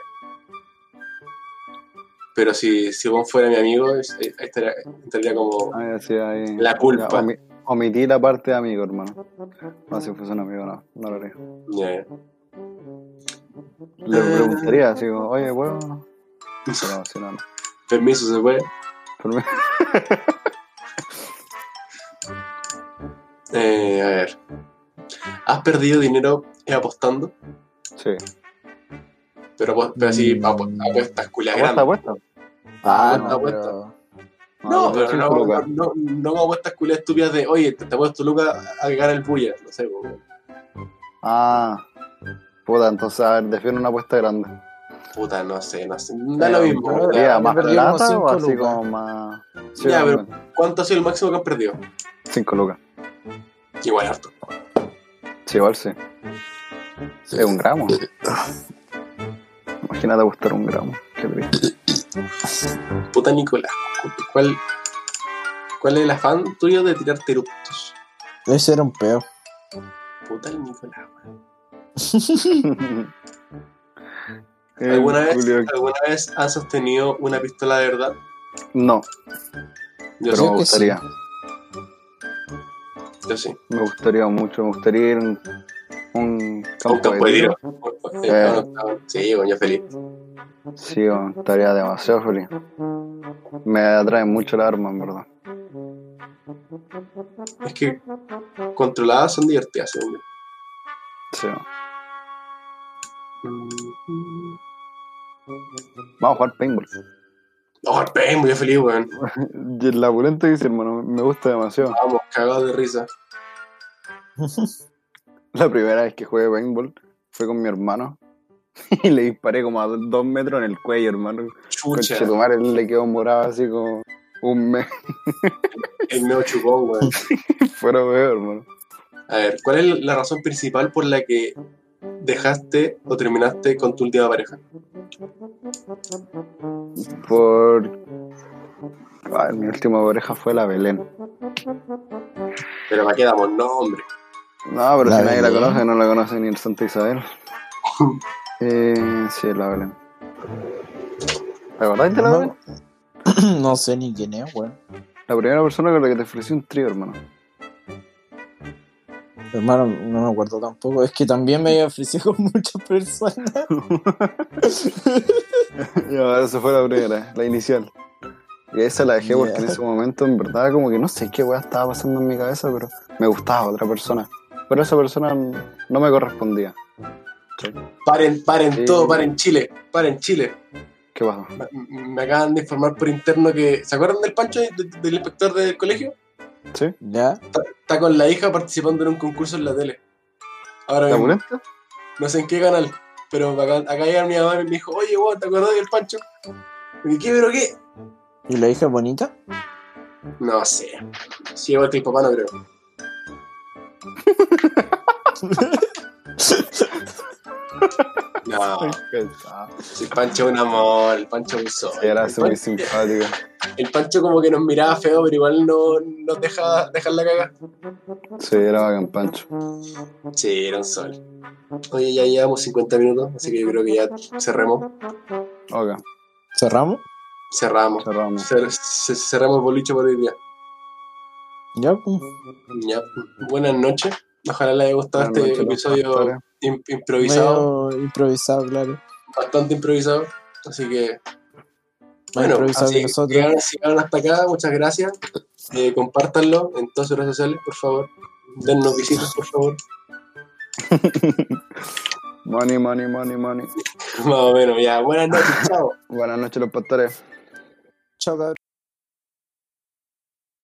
Pero si, si vos fuera mi amigo, estaría, estaría como Ah, sí, ahí. la Ya, culpa. omi- omití la parte de amigo, hermano. No, si fuese un amigo, no. No lo haría. Ya, ya. Le preguntaría, así como, oye, bueno. [laughs] Pero no, si no, no. Permiso, se puede. Mí- [laughs] Eh, a ver. ¿Has perdido dinero apostando? Sí. Pero, pero así, Mm. apu- apuestas culias ¿Apuesta, grandes. apuesta? Ah, no, no, apuesta. pero- No, pero no, no, no como apuestas culias estúpidas de, oye, te, te apuesto lucas a ganar el bulla. No sé, como, Ah. Puta, entonces, a ver, defiendo una apuesta grande. puta, no sé, no sé. Da lo mismo. ya. ¿Sería yo más plata cinco o así lucas. como más...? Sí, Ya, pero-. ¿Cuánto ha sido el máximo que has perdido? Cinco lucas. Igual harto. Sí, igual sí. Es un gramo. Imagínate gustar un gramo. Qué triste. Puta Nicolás, ¿cuál, cuál es el afán tuyo de tirarte eruptos? Ese era un peo. Puta el Nicolás, weón. [laughs] ¿Alguna vez, Julio, ¿Alguna vez has sostenido una pistola de verdad? No, Yo pero sí, me que gustaría. Yo sí. Me gustaría mucho. Me gustaría ir a un, un campo de tiro. Eh. Eh, Sí, bueno, yo feliz. Sí, estaría demasiado feliz. Me atraen mucho las armas, en verdad. Es que controladas son divertidas, según. Sí. Vamos a jugar paintball. Oh, pen, muy feliz, weón. [laughs] Y el labulento dice, hermano, me gusta demasiado. Vamos, cagados de risa. [laughs] La primera vez que jugué paintball fue con mi hermano. [laughs] Y le disparé como a do- dos metros en el cuello, hermano. Chucha, Con Chetumare le quedó morado así como un mes el medio chupón, weón. fuera weón, hermano. A ver, ¿cuál es la razón principal por la que dejaste o terminaste con tu última pareja? Por. Ay, mi última pareja fue la Belén. Pero para qué damos nombre. No, pero La si nadie la conoce, no la conoce ni el Santa Isabel. [laughs] eh, sí, la Belén. ¿Te acordás de la Belén? [clears throat] No sé ni quién es, weón. La primera persona con la que te ofrecí un trío, hermano. Hermano, no me acuerdo tampoco. Es que también me había ofrecido con muchas personas. [laughs] ya, esa fue la primera, la inicial. Y esa la dejé porque en ese momento, en verdad, como que no sé qué weá estaba pasando en mi cabeza, pero me gustaba otra persona. Pero esa persona no me correspondía. Paren, paren Sí. todo, paren Chile, paren Chile. ¿Qué pasa? Me, me acaban de informar por interno que. ¿Se acuerdan del Pancho, de- del inspector del colegio? ¿Sí? ¿Ya? Está, está con la hija participando en un concurso en la tele. Ahora ¿La mismo. No sé en qué canal. Pero acá, acá llega mi mamá y me dijo, oye, weón, ¿te acordás del Pancho? Y dije, ¿qué, pero qué? ¿Y la hija es bonita? No sé. Si igual que el papá, no creo. [laughs] No, si el Pancho es un amor, el Pancho es un sol. Era súper simpático. el Pancho como que nos miraba feo, pero igual no nos deja dejar la caga. Sí, era bacán Pancho. Sí, era un sol. Oye, ya llevamos 50 minutos, así que yo creo que ya cerremos. Ok, ¿Cerramos? Cerramos. cerramos. Cer- ce- cerramos el boliche por hoy día. Ya, pues. Ya. Buenas noches. Ojalá les haya gustado este episodio improvisado, Medio improvisado, claro. bastante improvisado. Así que, bueno, así nosotros. llegaron hasta acá, muchas gracias. Eh, compártanlo en todas sus redes sociales, por favor. Dennos visitas, por favor. [laughs] Money, money, money, money. [laughs] Más o menos, ya. Buenas noches, chao. Buenas noches, los pastores. Chao, cabrón.